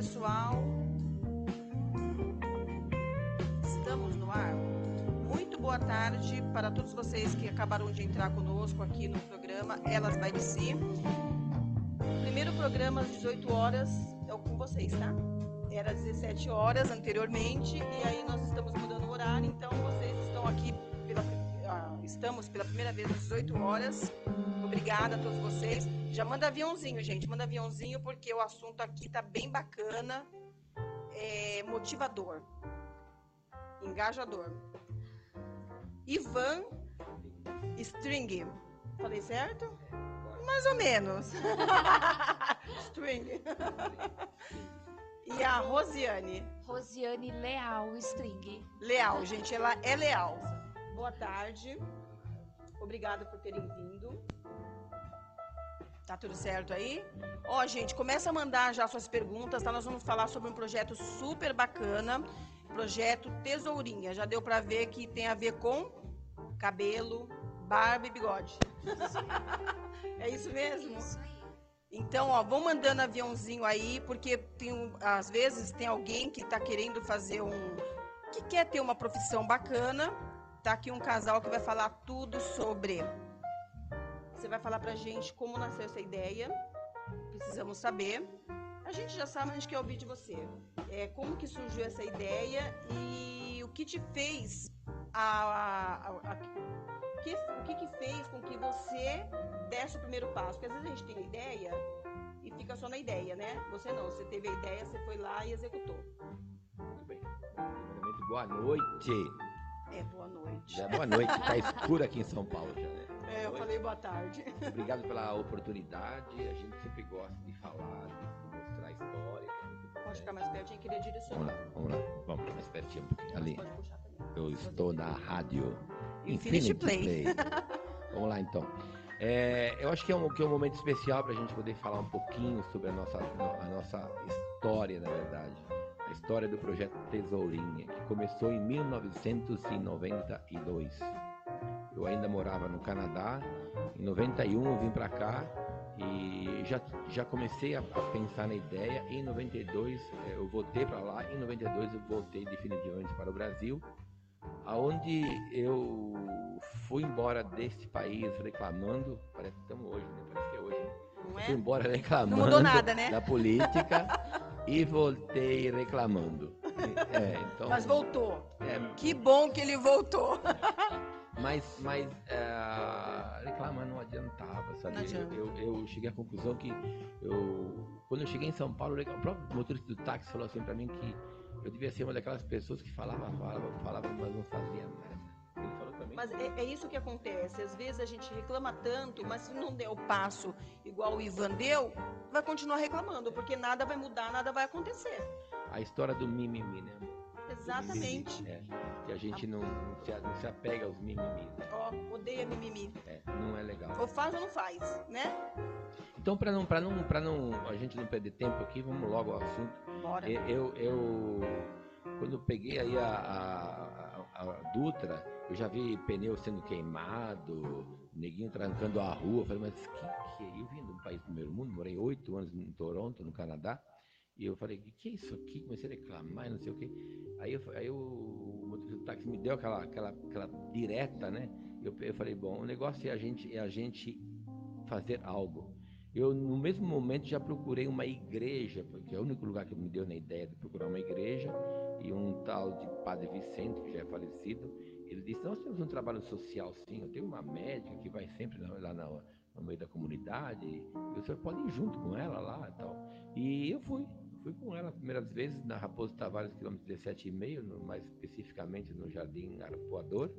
Pessoal. Estamos no ar. Muito boa tarde para todos vocês que acabaram de entrar conosco aqui no programa Elas by Si. Primeiro programa às 18 horas é com vocês, tá? Era 17 horas anteriormente e aí nós estamos mudando o horário, então vocês estão aqui pela ah, estamos pela primeira vez às 18 horas. Obrigada a todos vocês. Já manda aviãozinho, gente. Manda aviãozinho porque o assunto aqui tá bem bacana. É motivador. Engajador. Ivan String. Falei certo? Mais ou menos. String. E a Rosiane. Rosiane Leal String. Leal, gente, ela é leal. Boa tarde. Obrigada por terem vindo. Tá tudo certo aí? Ó, gente, começa a mandar já suas perguntas, tá? Nós vamos falar sobre um projeto super bacana, projeto Tesourinha. Já deu para ver que tem a ver com cabelo, barba e bigode. é isso mesmo? Aí. Então, ó, vão mandando aviãozinho aí, porque tem, às vezes tem alguém que tá querendo fazer um. que quer ter uma profissão bacana. Tá aqui um casal que vai falar tudo sobre. Você vai falar pra gente como nasceu essa ideia. Precisamos saber. A gente já sabe, mas a gente quer ouvir de você. É, como que surgiu essa ideia e o que te fez a, a- a- que- o que, que fez com que você desse o primeiro passo? Porque às vezes a gente tem a ideia e fica só na ideia, né? Você não, você teve a ideia, você foi lá e executou. Muito bem. Primeiramente, boa noite. É, boa noite. Já é boa noite, tá escuro aqui em São Paulo já, né? Eu falei boa tarde. Obrigado pela oportunidade. A gente sempre gosta de falar, de mostrar a história. é muito Pode ficar mais pertinho, queria Vamos direcionar. lá, vamos lá. Vamos mais pertinho um pouquinho. Ali. Eu estou na rádio Infinity Play. Vamos lá então. É, eu acho que é, um, que é um momento especial para a gente poder falar um pouquinho sobre a nossa, a nossa história, na verdade. A história do projeto Tesourinha, que começou em 1992. Eu ainda morava no Canadá. Em 91 eu vim para cá e já, já comecei a, pensar na ideia. Em 92 eh, eu voltei para lá. Em 92 eu voltei definitivamente para o Brasil, aonde eu fui embora desse país reclamando. Parece que estamos hoje, né? Parece que é hoje. Né? Não Fui é? embora reclamando nada, né? da política e voltei reclamando. É, então, Mas voltou. é, Que bom que ele voltou. mas, mas é, reclamar não adiantava, sabe? Não adianta. Eu, eu cheguei à conclusão que eu, quando eu cheguei em São Paulo, o próprio motorista do táxi falou assim pra mim que eu devia ser uma daquelas pessoas que falava, falava, falava, mas não fazia nada. Ele falou pra mim. Mas é, é isso que acontece. Às vezes a gente reclama tanto, mas se não der o passo igual o Ivan deu, vai continuar reclamando, porque nada vai mudar, nada vai acontecer. A história do mimimi, né? Exatamente. É, que a gente não, não, se, não se apega aos mimimis. né? Ó, odeia mimimi. É, não é legal. Ou faz ou não faz, né? Então, para não, para não, não, a gente não perder tempo aqui, vamos logo ao assunto. Bora. Eu, eu, quando eu peguei aí a, a, a- a Dutra, eu já vi pneu sendo queimado, neguinho trancando a rua. Eu falei, mas que que é? Eu vim de um país do primeiro mundo, morei oito anos em Toronto, no Canadá. E eu falei, que que é isso aqui? Comecei a reclamar não sei o quê. Aí, eu, aí o motorista do táxi me deu aquela, aquela, aquela direta, né? Eu, eu falei, bom, o negócio é a gente, é a gente fazer algo. Eu, no mesmo momento, já procurei uma igreja, porque é o único lugar que me deu na ideia de procurar uma igreja, e um tal de Padre Vicente, que já é falecido, ele disse, nós temos um trabalho social sim, eu tenho uma médica que vai sempre lá lá na- no meio da comunidade, e o senhor pode ir junto com ela lá e tal. E eu fui, fui com ela primeiras vezes na Raposo Tavares, quilômetro 17,5, no- mais especificamente no Jardim Arapuador.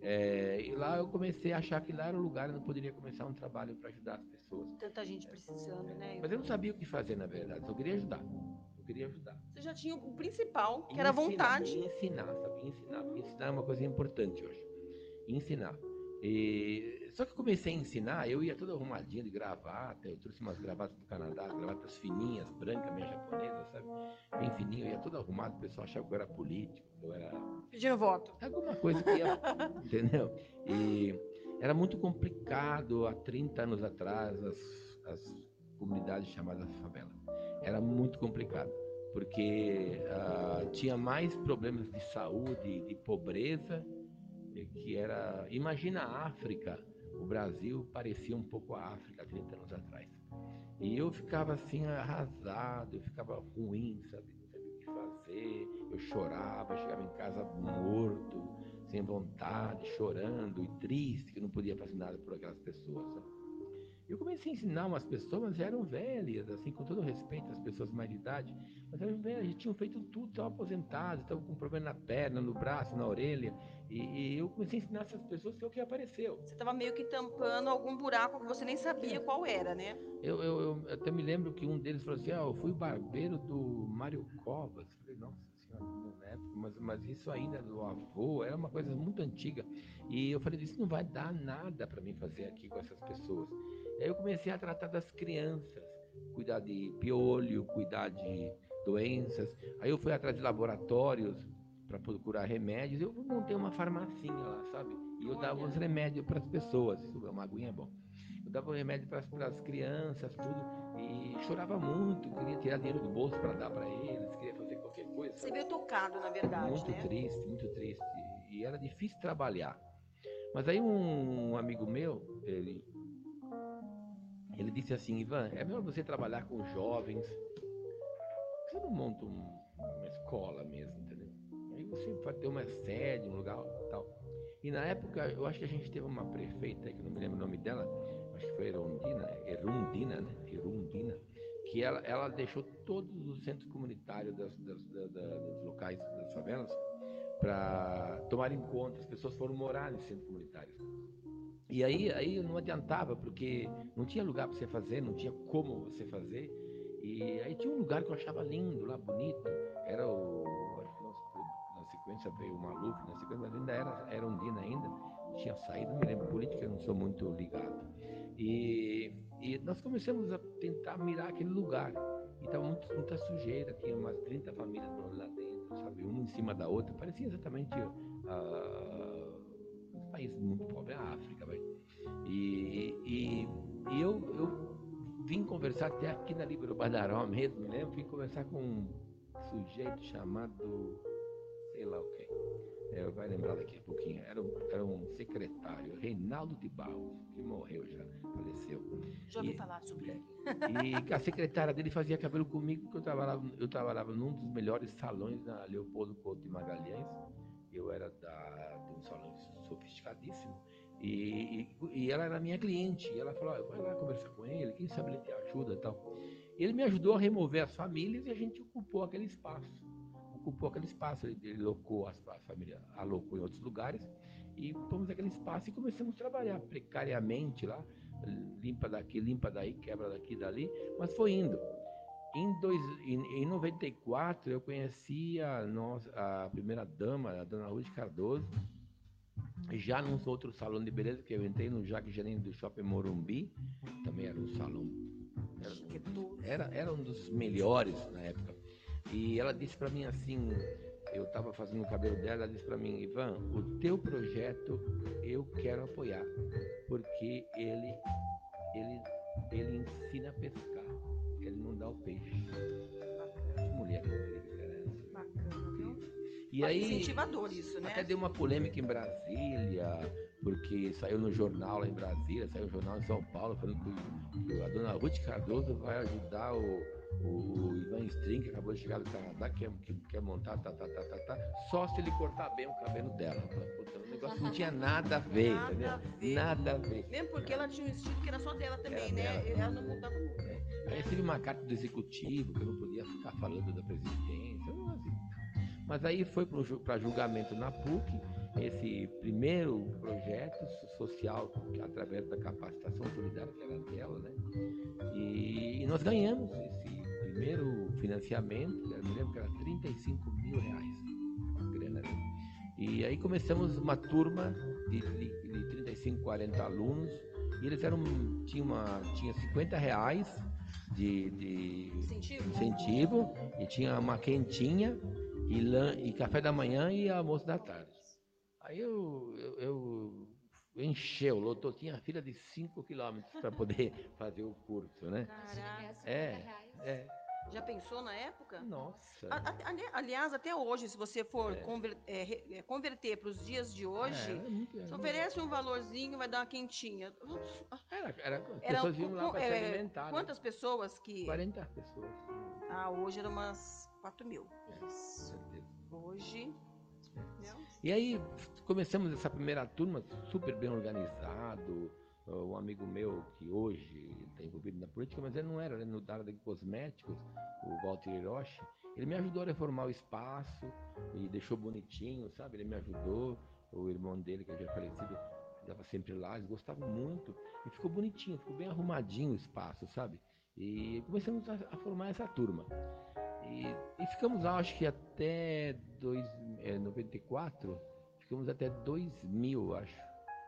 É, e lá eu comecei a achar que lá era o lugar onde eu poderia começar um trabalho para ajudar as pessoas. Tanta gente precisando, né? Mas eu não sabia o que fazer, na verdade. Eu queria ajudar. Eu queria ajudar. Você já tinha o principal, que era a vontade. Ensinar, sabe? Ensinar. Porque ensinar é uma coisa importante hoje. Ensinar. E... Só que eu comecei a ensinar, eu ia todo arrumadinho de gravata. Eu trouxe umas gravatas do Canadá, gravatas fininhas, brancas, meio japonesa, sabe? Bem fininho. Eu ia todo arrumado. O pessoal achava que eu era político, eu era Pedindo voto. alguma coisa que ia, entendeu? E era muito complicado há 30 anos atrás as, as comunidade chamada favela. Era muito complicado, porque uh, tinha mais problemas de saúde, de pobreza, que era. Imagina a África, o Brasil parecia um pouco a África 30 anos atrás. E eu ficava assim arrasado, eu ficava ruim, sabe? Não sabia o que fazer. Eu chorava, chegava em casa morto, sem vontade, chorando e triste, que não podia fazer nada por aquelas pessoas. Sabe? Eu comecei a ensinar umas pessoas, mas eram velhas, assim, com todo respeito às pessoas mais de idade, mas eram velhas, tinham feito tudo, estavam aposentadas, estavam com problema na perna, no braço, na orelha, e, e eu comecei a ensinar essas pessoas que é o que apareceu. Você estava meio que tampando algum buraco que você nem sabia é. qual era, né? Eu, eu, eu, até me lembro que um deles falou assim, ah, eu fui barbeiro do Mário Covas. Eu falei, nossa senhora, na época, mas, mas isso ainda do avô, era uma coisa muito antiga. E eu falei, isso não vai dar nada para mim fazer aqui com essas pessoas. Aí eu comecei a tratar das crianças, cuidar de piolho, cuidar de doenças. Aí eu fui atrás de laboratórios para procurar remédios. Eu montei uma farmacinha lá, sabe? E eu dava os remédios para as pessoas. Isso é uma aguinha é bom. Eu dava remédio para as crianças, tudo. E chorava muito, queria tirar dinheiro do bolso para dar para eles, queria fazer qualquer coisa. Você veio tocado, na verdade. Muito né? triste, muito triste. E era difícil trabalhar. Mas aí um amigo meu, ele ele disse assim, Ivan, é melhor você trabalhar com jovens. Você não monta um, uma escola mesmo, entendeu? Aí você vai ter uma sede, um lugar tal. E na época, eu acho que a gente teve uma prefeita, que não me lembro o nome dela, acho que foi Erundina, Erundina, né? Erundina, que ela, ela deixou todos os centros comunitários das, das, dos locais das favelas para tomar em conta. As pessoas foram morar em centros comunitários. E aí, aí não adiantava, porque não tinha lugar para você fazer, não tinha como você fazer. E aí tinha um lugar que eu achava lindo, lá bonito. Era o. Na sequência veio o Maluf, na sequência, mas ainda era, era Ondina ainda. Tinha saído, não me lembro, política eu não sou muito ligado. E, e nós começamos a tentar mirar aquele lugar. E estava muita sujeira, tinha umas 30 famílias lá dentro, sabe? Uma em cima da outra. Parecia exatamente. Uh, país muito pobre, a África, vai. E, e, e eu, eu vim conversar até aqui na Libero Badaró mesmo, me lembro, vim conversar com um sujeito chamado, sei lá o que, é, vai lembrar daqui a pouquinho, era um, era um secretário, Reinaldo de Barros, que morreu já, faleceu. Já ouvi e, falar sobre ele. E a secretária dele fazia cabelo comigo, porque eu trabalhava, eu trabalhava num dos melhores salões na Leopoldo Couto de Magalhães, eu era da, de um salão sofisticadíssimo. E, e, e, ela era minha cliente. E ela falou: oh, vai lá conversar com ele, quem sabe ele te ajuda e tal. Ele me ajudou a remover as famílias e a gente ocupou aquele espaço. Ocupou aquele espaço, ele, ele locou as, a família, alocou em outros lugares e fomos aquele espaço e começamos a trabalhar precariamente lá, limpa daqui, limpa daí, quebra daqui dali, mas foi indo. Em, dois, em, em 94 eu conheci a, nossa, a primeira dama, a dona Ruth Cardoso, já num outro salão de beleza que eu entrei no Jacques Gerente do Shopping Morumbi, também era um salão. Era, era, era um dos melhores na época. E ela disse para mim assim, eu estava fazendo o cabelo dela, ela disse para mim, Ivan, o teu projeto eu quero apoiar, porque ele, ele, ele ensina a pescar, ele não dá o peixe. Mulher, e aí, incentivador isso, né? Até deu uma polêmica em Brasília, porque saiu no jornal lá em Brasília, saiu no jornal em São Paulo, falando que a dona Ruth Cardoso vai ajudar o, o, Ivan String, que acabou de chegar do Canadá, que quer, que quer montar, tá, tá, tá, tá, tá, só se ele cortar bem o cabelo dela. Puta, o negócio não tinha nada a ver, nada entendeu? A ver. Nada a ver. Mesmo porque ela tinha um estilo que era só dela também, era né? Dela. Ela não mudava nunca. Aí recebi uma carta do executivo, que eu não podia ficar falando da presidência, mas aí foi para julgamento na PUC esse primeiro projeto social através da capacitação solidária que era dela, né? E, e nós ganhamos esse primeiro financiamento, eu me lembro que era 35 mil reais, grana, né? E aí começamos uma turma de, de, de 35, 40 alunos, e eles eram, tinha, uma, tinha 50 reais de, de incentivo. incentivo, e tinha uma quentinha e, e café da manhã e almoço da tarde. Aí eu, eu, eu, encheu, lotou, tinha fila de 5 quilômetros para poder fazer o curso, né? Caraca. É, é. Já pensou na época? Nossa. A- a- ali- aliás, até hoje, se você for É. conver- é, é, converter para os dias de hoje, É, oferece um valorzinho, vai dar uma quentinha. Era, era, as Era pessoas vinham lá para se é, alimentar. né? Quantas pessoas que. 40 pessoas. Ah, hoje era umas 4 mil. com certeza. Hoje. Entendeu? E aí começamos essa primeira turma super bem organizado. Um amigo meu que hoje está envolvido na política, mas ele não era, ele área de cosméticos, o Walter Hiroshi. Ele me ajudou a reformar o espaço e deixou bonitinho, sabe? Ele me ajudou. O irmão dele, que já é falecido, estava sempre lá, eles gostavam muito. E ficou bonitinho, ficou bem arrumadinho o espaço, sabe? E começamos a, a formar essa turma. E, e ficamos lá, acho que até dois, é, 94, ficamos até 2000, acho.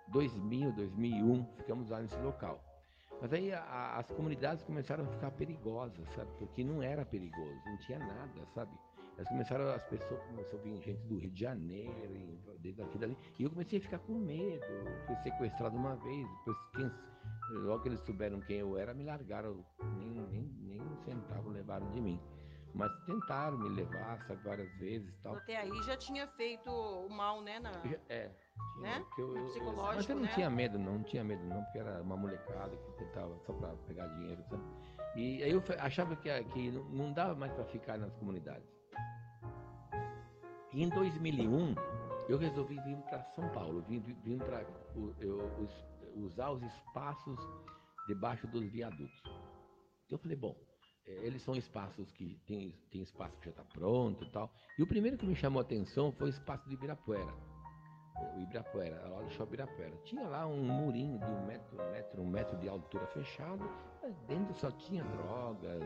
2000, 2001, ficamos lá nesse local. Mas aí a- as comunidades começaram a ficar perigosas, sabe? Porque não era perigoso, não tinha nada, sabe? Elas começaram, as pessoas começaram a vir gente do Rio de Janeiro, e desde daqui dali, e eu comecei a ficar com medo. Fui sequestrado uma vez, depois quem, logo que eles souberam quem eu era, me largaram, nem, nem, nem um centavo levaram de mim. Mas tentaram me levar, sabe, várias vezes tal. Até aí já tinha feito o mal, né? Na... Eu É. tinha, Né? eu- eu- Psicológico, mas eu não né? tinha medo, não, não tinha medo não, porque era uma molecada que tentava só pra pegar dinheiro, sabe? E aí eu achava que, que não- dava mais pra ficar nas comunidades. E em 2001, eu resolvi vir para São Paulo, vim, vim- para usar os espaços debaixo dos viadutos. Eu falei, bom, eh, eles são espaços que tem, tem espaço que já está pronto e tal. E o primeiro que me chamou a atenção foi o espaço de Ibirapuera. Eh, O Ibirapuera, lá do Shopping Ibirapuera. Tinha lá um murinho de um metro, um metro, um metro de altura fechado, mas dentro só tinha drogas,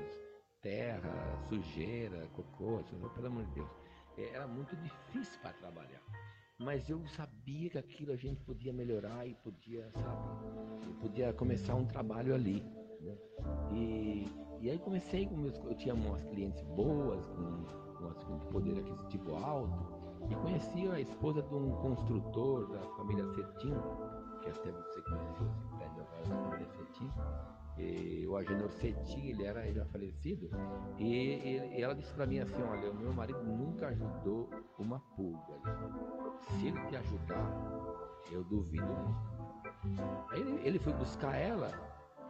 terra, sujeira, cocô, pelo amor de Deus. Eh, Era muito difícil para trabalhar. Mas eu sabia que aquilo a gente podia melhorar e podia, sabe, podia começar um trabalho ali. né? E, e aí comecei com meus, eu tinha umas clientes boas, com, com com poder aquisitivo alto, e conheci a esposa de um construtor da família Cetim, que até você conheceu prédio agora da família Cetim, e o Agenor Cetim, ele era já falecido, e, e- e ela disse para mim assim, olha, o meu marido nunca ajudou uma pulga. Se ele te ajudar, eu duvido ele, ele foi buscar ela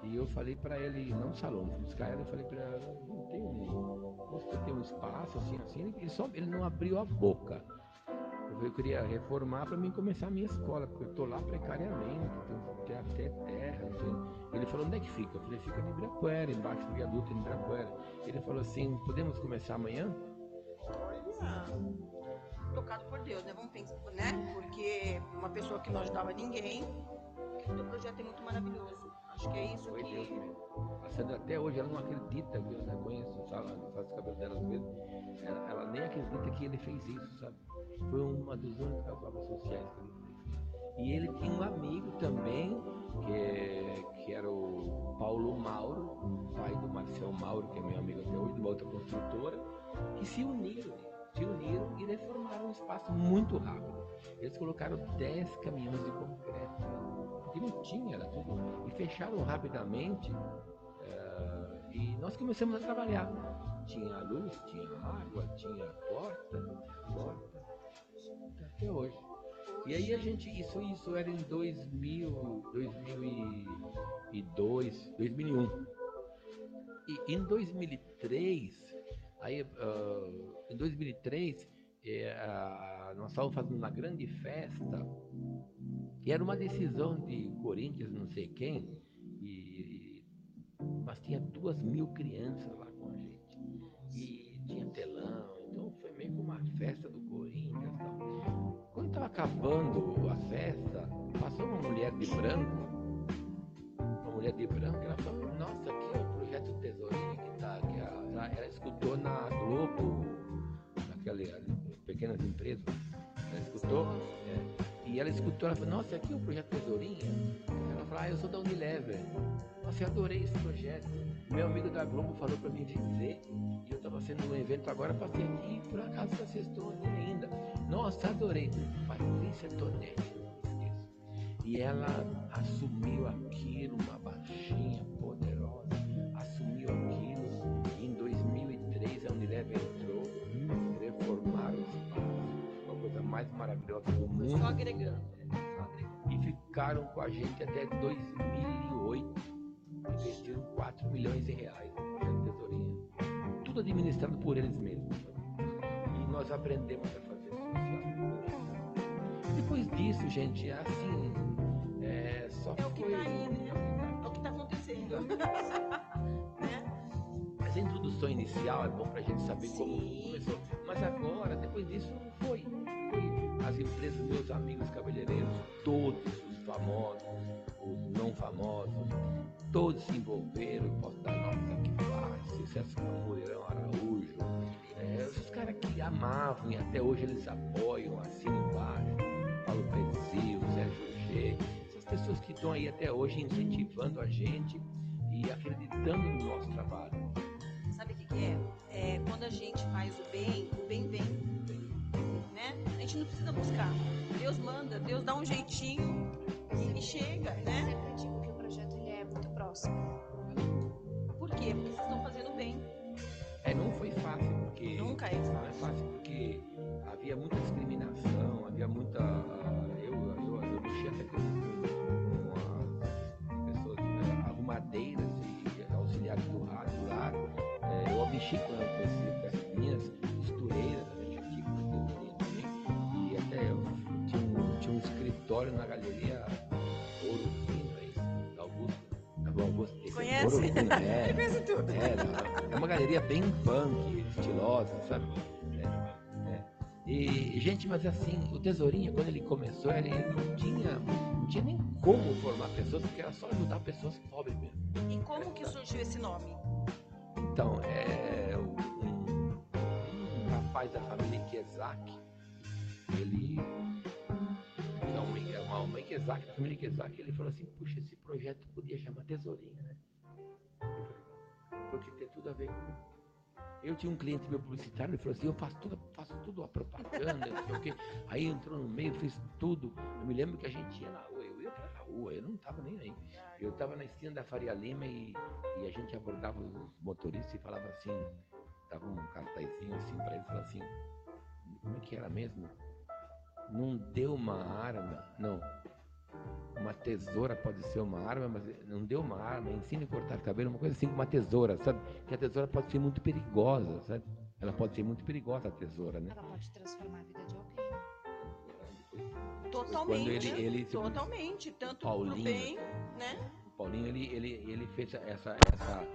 e eu falei pra ele, não salão, fui buscar ela e falei pra ela, não tem um, você tem um espaço assim, assim, ele, ele só, ele não abriu a boca. Eu, queria reformar pra mim começar a minha escola, porque eu tô lá precariamente, tenho até terra, sei. Ele falou, onde é que fica? Eu falei, fica em Ibirapuera, embaixo do viaduto em Ibirapuera. Ele falou assim, podemos começar amanhã? Olha, tocado por Deus, né? Vamos pensar, né? Porque uma pessoa que não ajudava ninguém, o projeto é muito maravilhoso. Acho que é isso Foi Deus que. mesmo. A Sandra até hoje ela não acredita, que eu sabe? Ela faz o cabelo dela vezes. Ela, ela nem acredita que ele fez isso, sabe? Foi uma das únicas obras sociais que ele fez. E ele tinha um amigo também, que, é- que era o Paulo Mauro, pai do Marcel Mauro, que é meu amigo até hoje, de uma outra construtora, que se uniram, se uniram e reformaram um espaço muito rápido. Eles colocaram 10 caminhões de concreto, que não tinha, era tudo. E fecharam rapidamente. eh, e nós começamos a trabalhar. Tinha luz, tinha água, tinha porta, porta, até hoje. E aí a gente, isso, isso era em 2000, 2002, 2001. E em 2003, aí, ah, em 2003, eh, ah, nós estávamos fazendo uma grande festa e era uma decisão de Corinthians, não sei quem, e, mas tinha duas mil crianças lá com a gente. E tinha telão, então foi meio que uma festa do Corinthians e. Quando estava acabando a festa, passou uma mulher de branco, uma mulher de branco, ela falou, nossa, aqui é o projeto aqui. Ela, ela, escutou na Globo, naquela pequenas empresas, ela escutou. é, e ela escutou, ela falou, nossa, aqui é o projeto Tesourinha? Ela falou, ah, eu sou da Unilever. Nossa, eu adorei esse projeto. Meu amigo da Globo falou pra mim dizer, e eu tava sendo um evento agora, passei aqui, por acaso vocês estão ali ainda. Nossa, adorei. Patrícia Tonetti. E ela assumiu aquilo, uma baixinha 2003 a Unilever entrou, reformaram o espaço, uma coisa mais maravilhosa do mundo. só agregando. Só agregando. E ficaram com a gente até 2008. Investiram 4 milhões de reais na tesourinha. Tudo administrado por eles mesmos. E nós aprendemos a fazer social. Depois disso, gente, é assim, Inicial é bom pra gente saber como Sim. começou. Mas agora, depois disso, não foi. Foi as empresas, meus amigos cabeleireiros, todos os famosos, os não famosos, todos se envolveram. Posso dar nomes aqui fácil, César Moreirão Araújo. É, os caras que amavam e até hoje eles apoiam, assim embaixo. Paulo Petzil, Sérgio G. Essas pessoas que estão aí até hoje incentivando a gente e acreditando no nosso trabalho. Sabe o que, que é? É quando a gente faz o bem, o bem vem. Né? A gente não precisa buscar. Deus manda, Deus dá um jeitinho e, e chega, Eu né? sempre digo que o projeto ele é muito próximo. Por quê? Porque vocês estão fazendo bem. É, não foi fácil, porque. Nunca é Não é fácil. fácil porque havia muita discriminação, havia muita. Eu, eu, eu mexi até com, com as pessoas né, arrumadeiras É, com essas meninas costureiras, também. E até eu tinha um, tinha um escritório na galeria Ouro Fino aí, da Augusto. Da Augusto esse é Conhece? Ouro Fino, é. Conhece tudo. É, é uma galeria bem punk, estilosa, sabe? É, é. E, gente, mas assim, o Tesourinha, quando ele começou, ele não tinha, não tinha nem como formar pessoas, porque era só ajudar pessoas pobres mesmo. E como que surgiu esse nome? Então, é, o- um, um rapaz da família Kezak, ele, é é uma, uma Kezak, da família Kezak, ele falou assim, puxa, esse projeto podia chamar Tesourinha, né? Porque tem tudo a ver comigo. Eu tinha um cliente meu publicitário, ele falou assim, eu faço tudo, faço tudo a propaganda, não sei o quê. Aí entrou no meio, fez tudo. Eu me lembro que a gente ia na rua, eu ia pra rua, eu não tava nem aí. Eu estava na esquina da Faria Lima e, e a gente abordava os motoristas e falava assim, dava um cartazinho assim para ele, falava assim, como é que era mesmo? Não deu uma arma, não. Uma tesoura pode ser uma arma, mas não deu uma arma, ensine a cortar cabelo, uma coisa assim com uma tesoura, sabe? Que a tesoura pode ser muito perigosa, sabe? Ela pode ser muito perigosa a tesoura, né? Ela pode transformar Totalmente. Quando ele- ele- totalmente. Tanto pro Paulinho. bem, né? O Paulinho ele, ele, ele fez essa, essa,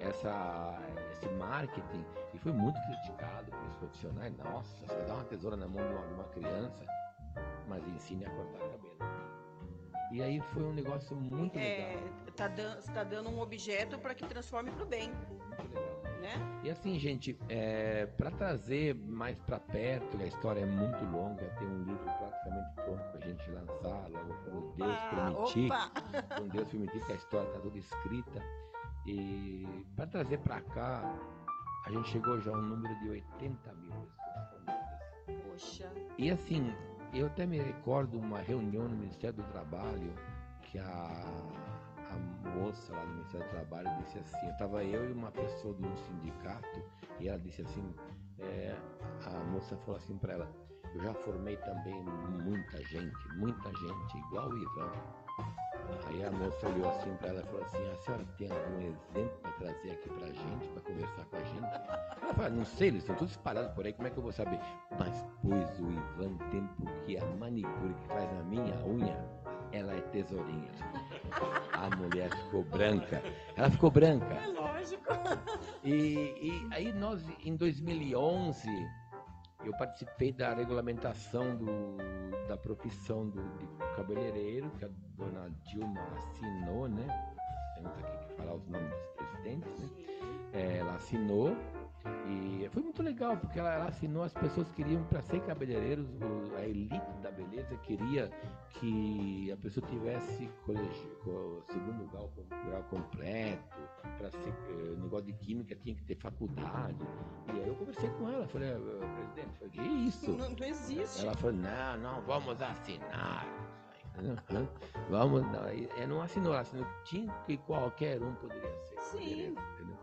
essa, esse marketing e foi muito criticado pelos profissionais. Nossa, você dá uma tesoura na mão de uma, de uma criança, mas ensine a cortar cabelo. E aí foi um negócio muito É, legal. tá, dan tá dando um objeto para que transforme pro bem, Muito legal. Né? E assim, gente, é, para trazer mais para perto, a história é muito longa, tem um livro praticamente pronto pra gente lançar, logo quando Deus permitir. opa! com Deus permitir que a história está toda escrita. E para trazer para cá, a gente chegou já a um número de 80 mil pessoas. Poxa, E assim, eu até me recordo uma reunião no Ministério do Trabalho que a, a moça lá do Ministério do Trabalho disse assim, estava eu e uma pessoa um sindicato e ela disse assim, é, a moça falou assim para ela, eu já formei também muita gente, muita gente, igual o Ivan. Aí a moça olhou assim para ela e falou assim, a senhora tem algum exemplo para trazer aqui pra gente, para conversar com a gente? Ela falou, não sei, eles estão todos espalhados por aí, como é que eu vou saber? Mas pois o Ivan tem porque a manicure que faz na minha unha, ela é tesourinha. A mulher ficou branca. Ela ficou branca. é lógico. E, e aí nós, em 2011, eu participei da regulamentação do, da profissão do, de cabeleireiro, que a dona Dilma assinou, né? Temos aqui que falar os nomes dos presidentes, né? É, ela assinou e foi muito legal, porque ela, ela assinou, as pessoas queriam, para ser cabeleireiros, a elite da beleza queria que a pessoa tivesse colegi, co- segundo grau, grau completo, para ser eh, negócio de química tinha que ter faculdade. E aí eu conversei com ela, falei, "Ah, presidente, falei, que isso? Não, não existe. Ela falou, não, não vamos assinar. Né? Vamos, não, não assinou, assinou tinha que qualquer um poderia ser. Sim. Entendeu?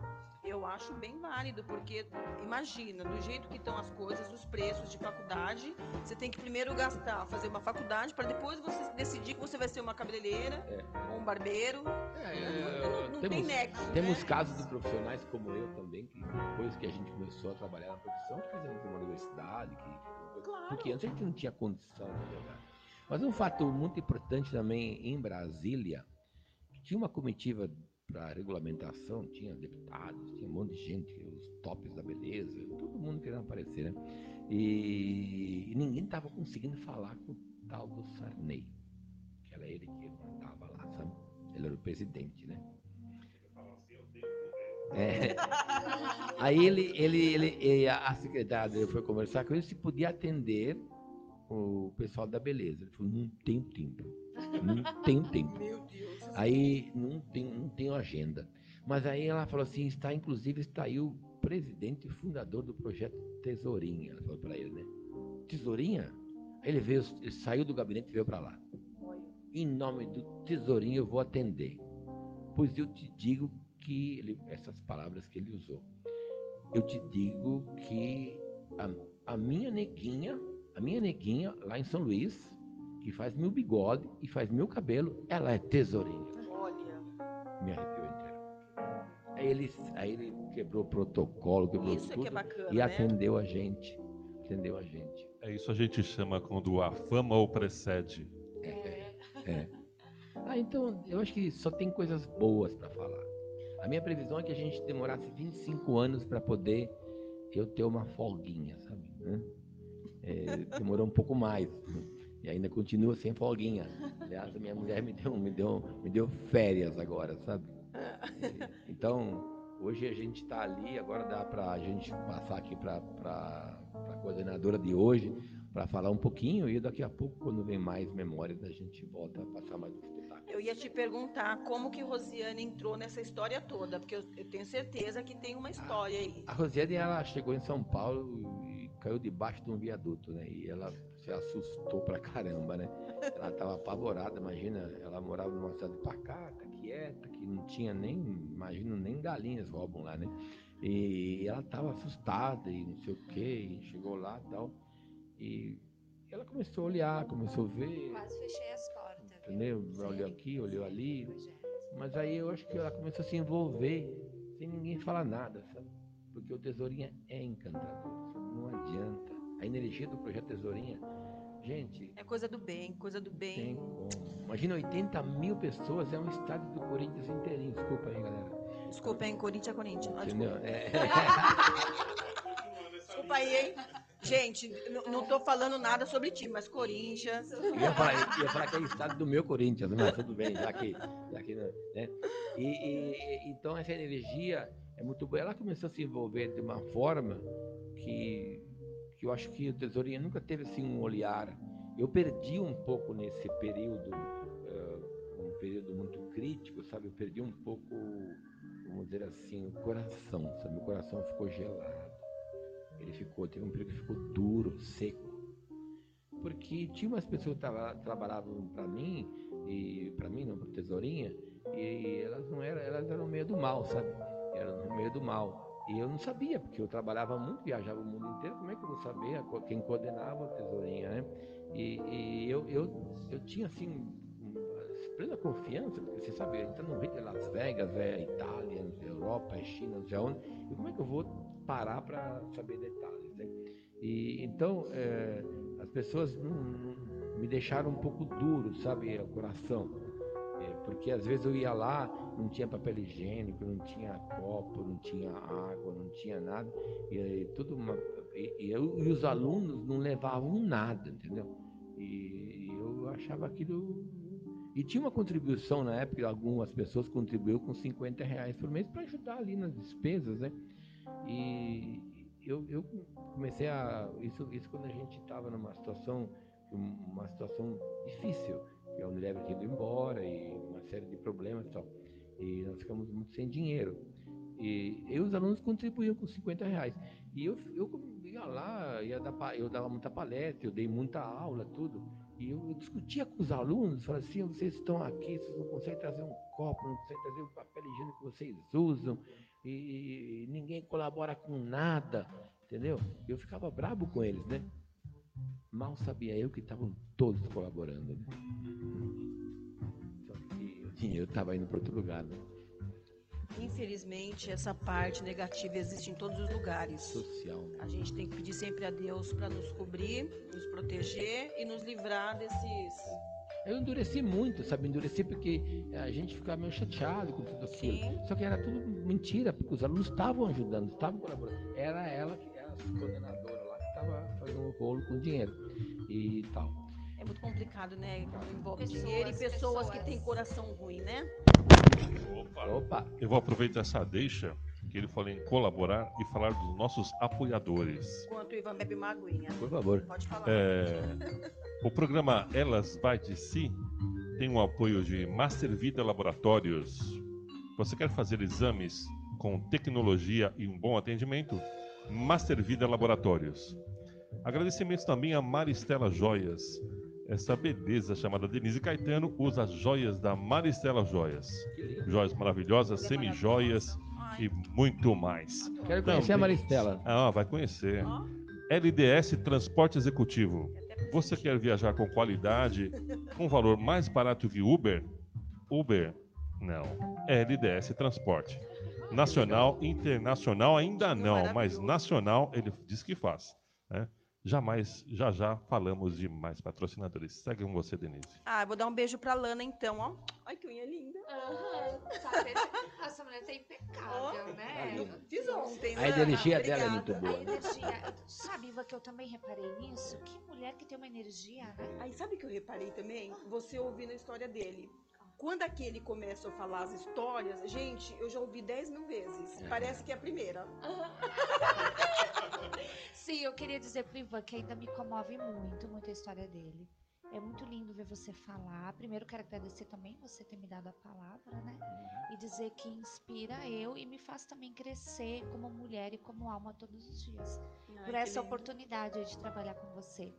Eu acho bem válido, porque imagina, do jeito que estão as coisas, os preços de faculdade, você tem que primeiro gastar, fazer uma faculdade, para depois você decidir que você vai ser uma cabeleireira É. ou um barbeiro. É, não, não tem temos, nexo. temos né? casos de profissionais como eu também, que depois que a gente começou a trabalhar na profissão, que fizemos uma universidade, que, Claro. porque antes a gente não tinha condição de jogar. Mas um fato muito importante também em Brasília, tinha uma comitiva para regulamentação, tinha deputados, tinha um monte de gente, os tops da beleza, todo mundo querendo aparecer, né? E, e ninguém estava conseguindo falar com o tal do Sarney, que era ele que mandava lá, sabe? Ele era o presidente, né? É. Aí ele, ele, ele, e a secretária dele foi conversar com ele se podia atender o pessoal da beleza. Ele falou, não tenho tempo. Não tenho tempo. Aí não tem, não tenho agenda. Mas aí ela falou assim, está, inclusive está aí o presidente e fundador do projeto Tesourinha. Ela falou para ele, né? Tesourinha? Aí ele veio, ele saiu do gabinete e veio para lá. Em nome do Tesourinho eu vou atender. Pois eu te digo que ele, essas palavras que ele usou. Eu te digo que a, a minha neguinha, a minha neguinha lá em São Luís, que faz meu bigode e faz meu cabelo, ela é tesourinha. Olha, Me arrepiou inteiro. Aí ele, aí ele quebrou o protocolo, quebrou isso é tudo que é bacana, e né? atendeu a gente. Atendeu a gente. É isso a gente chama quando a fama o precede. É. Ah, então eu acho que só tem coisas boas para falar. A minha previsão é que a gente demorasse 25 anos para poder eu ter uma folguinha, sabe? né? É, demorou um pouco mais. E ainda continua sem folguinha. Aliás, a minha mulher me deu, me deu, me deu férias agora, sabe? Então, hoje a gente está ali, agora dá para a gente passar aqui para a coordenadora de hoje para falar um pouquinho e daqui a pouco, quando vem mais memórias, a gente volta a passar mais um espetáculo. Eu ia te perguntar como que Rosiane entrou nessa história toda, porque eu, eu tenho certeza que tem uma história aí. A Rosiane, ela chegou em São Paulo e caiu debaixo de um viaduto, né? E ela se assustou pra caramba, né? Ela estava apavorada, imagina, ela morava numa cidade pacata, quieta, que não tinha nem, imagino, nem galinhas roubam lá, né? E ela estava assustada e não sei o quê, e chegou lá e tal. E ela começou a olhar, começou a ver, Quase fechei as portas. entendeu? Sem Olhou aqui, olhou ali. projeto. Mas aí eu acho que ela começou a se envolver sem ninguém falar nada, sabe? Porque o Tesourinha é encantador, não adianta. A energia do projeto Tesourinha, gente, É coisa do bem, coisa do tem bem. como. Imagina 80 mil pessoas, é um estádio do Corinthians inteirinho. Desculpa aí, galera. Desculpa, hein? Corinthians é Corinthians. Ah, Entendeu? desculpa. É, desculpa aí, hein? Gente, não tô falando nada sobre time, mas Corinthians. eu ia falar, ia falar que é estádio do meu Corinthians, mas tudo bem, já que. Já que né? E, e- então essa energia é muito boa. Ela começou a se envolver de uma forma que, que eu acho que o Tesourinha nunca teve assim um olhar. Eu perdi um pouco nesse período, eh, um período muito crítico, sabe? Eu perdi um pouco, vamos dizer assim, o coração, sabe? O coração ficou gelado. Ele ficou, teve um período que ficou duro, seco. Porque tinha umas pessoas que traba- trabalhavam para mim, e para mim, não, para Tesourinha, e elas não eram, elas eram meio do mal, sabe? Eram meio do mal. E eu não sabia, porque eu trabalhava muito, viajava o mundo inteiro, como é que eu vou saber quem coordenava a Tesourinha, né? E, e eu, eu, eu tinha, assim, plena confiança, porque você sabe, gente não vem de Las Vegas, é Itália, é Europa, é China, não sei aonde, e como é que eu vou parar para saber detalhes, né? E, então, é, as pessoas não- não- me deixaram um pouco duro, sabe, o coração. Porque às vezes eu ia lá, não tinha papel higiênico, não tinha copo, não tinha água, não tinha nada. E, aí tudo uma- e, e eu- e os alunos não levavam nada, entendeu? E eu achava aquilo. E tinha uma contribuição na época, algumas pessoas contribuíram com 50 reais por mês para ajudar ali nas despesas, né? E eu, eu comecei a. Isso, isso quando a gente estava numa situação, uma situação difícil, que a Unilever tinha ido embora e uma série de problemas e tal. E nós ficamos muito sem dinheiro. E, e os alunos contribuíam com 50 reais. E eu, eu ia lá, ia dar, eu dava muita palestra, eu dei muita aula, tudo. E eu, eu discutia com os alunos, falava assim, vocês estão aqui, vocês não conseguem trazer um copo, não conseguem trazer o papel higiênico que vocês usam, e, ninguém colabora com nada, entendeu? Eu ficava brabo com eles, né? Mal sabia eu que estavam todos colaborando. Né? Só que o dinheiro estava indo para outro lugar, né? Infelizmente, essa parte negativa existe em todos os lugares. Social. né? A gente tem que pedir sempre a Deus para nos cobrir, nos proteger e nos livrar desses. Eu endureci muito, sabe? Endureci porque a gente ficava meio chateado com tudo aquilo. Sim. Só que era tudo mentira, porque os alunos estavam ajudando, estavam colaborando. Era ela, que era a coordenadora que estava fazendo um rolo com dinheiro e tal. É muito complicado, né? Envolve Pessoas, dinheiro e pessoas, que pessoas. têm coração ruim, né? Opa. Opa! Eu vou aproveitar essa deixa que ele falou em colaborar e falar dos nossos apoiadores. Enquanto o Ivan bebe uma aguinha. Por favor. Pode falar. É, o programa Elas Vai de Si tem o apoio de Master Vida Laboratórios. Você quer fazer exames com tecnologia e um bom atendimento? Master Vida Laboratórios. Agradecimentos também a Maristela Joias. Essa beleza chamada Denise Caetano usa as joias da Maristela Joias. Joias maravilhosas, semi-joias Ai, e muito mais. Quero conhecer a Também. Maristela. Ah, vai conhecer. LDS Transporte Executivo. Você quer viajar com qualidade, com valor mais barato que Uber? Uber? Não. LDS Transporte. Nacional, internacional ainda não, mas nacional ele diz que faz. né? Jamais, já já falamos de mais patrocinadores. Segue com você, Denise. Ah, vou dar um beijo pra Lana então, ó. Ai, que unha linda. Aham, tá. Essa mulher tá impecável, né? Eu fiz ontem. A Lana. energia dela é muito boa. A energia. Sabe, Iva, que eu também reparei nisso? Que mulher que tem uma energia, né? Aí sabe o que eu reparei também? Você ouvindo a história dele. Quando aquele começa a falar as histórias, gente, eu já ouvi 10 mil vezes. É. Parece que é a primeira. Sim, eu queria dizer pro Ivan que ainda me comove muito, muito a história dele. É muito lindo ver você falar. Primeiro, quero agradecer também você ter me dado a palavra, né? E dizer que inspira eu e me faz também crescer como mulher e como alma todos os dias. Ai, por essa lindo. oportunidade de trabalhar com você.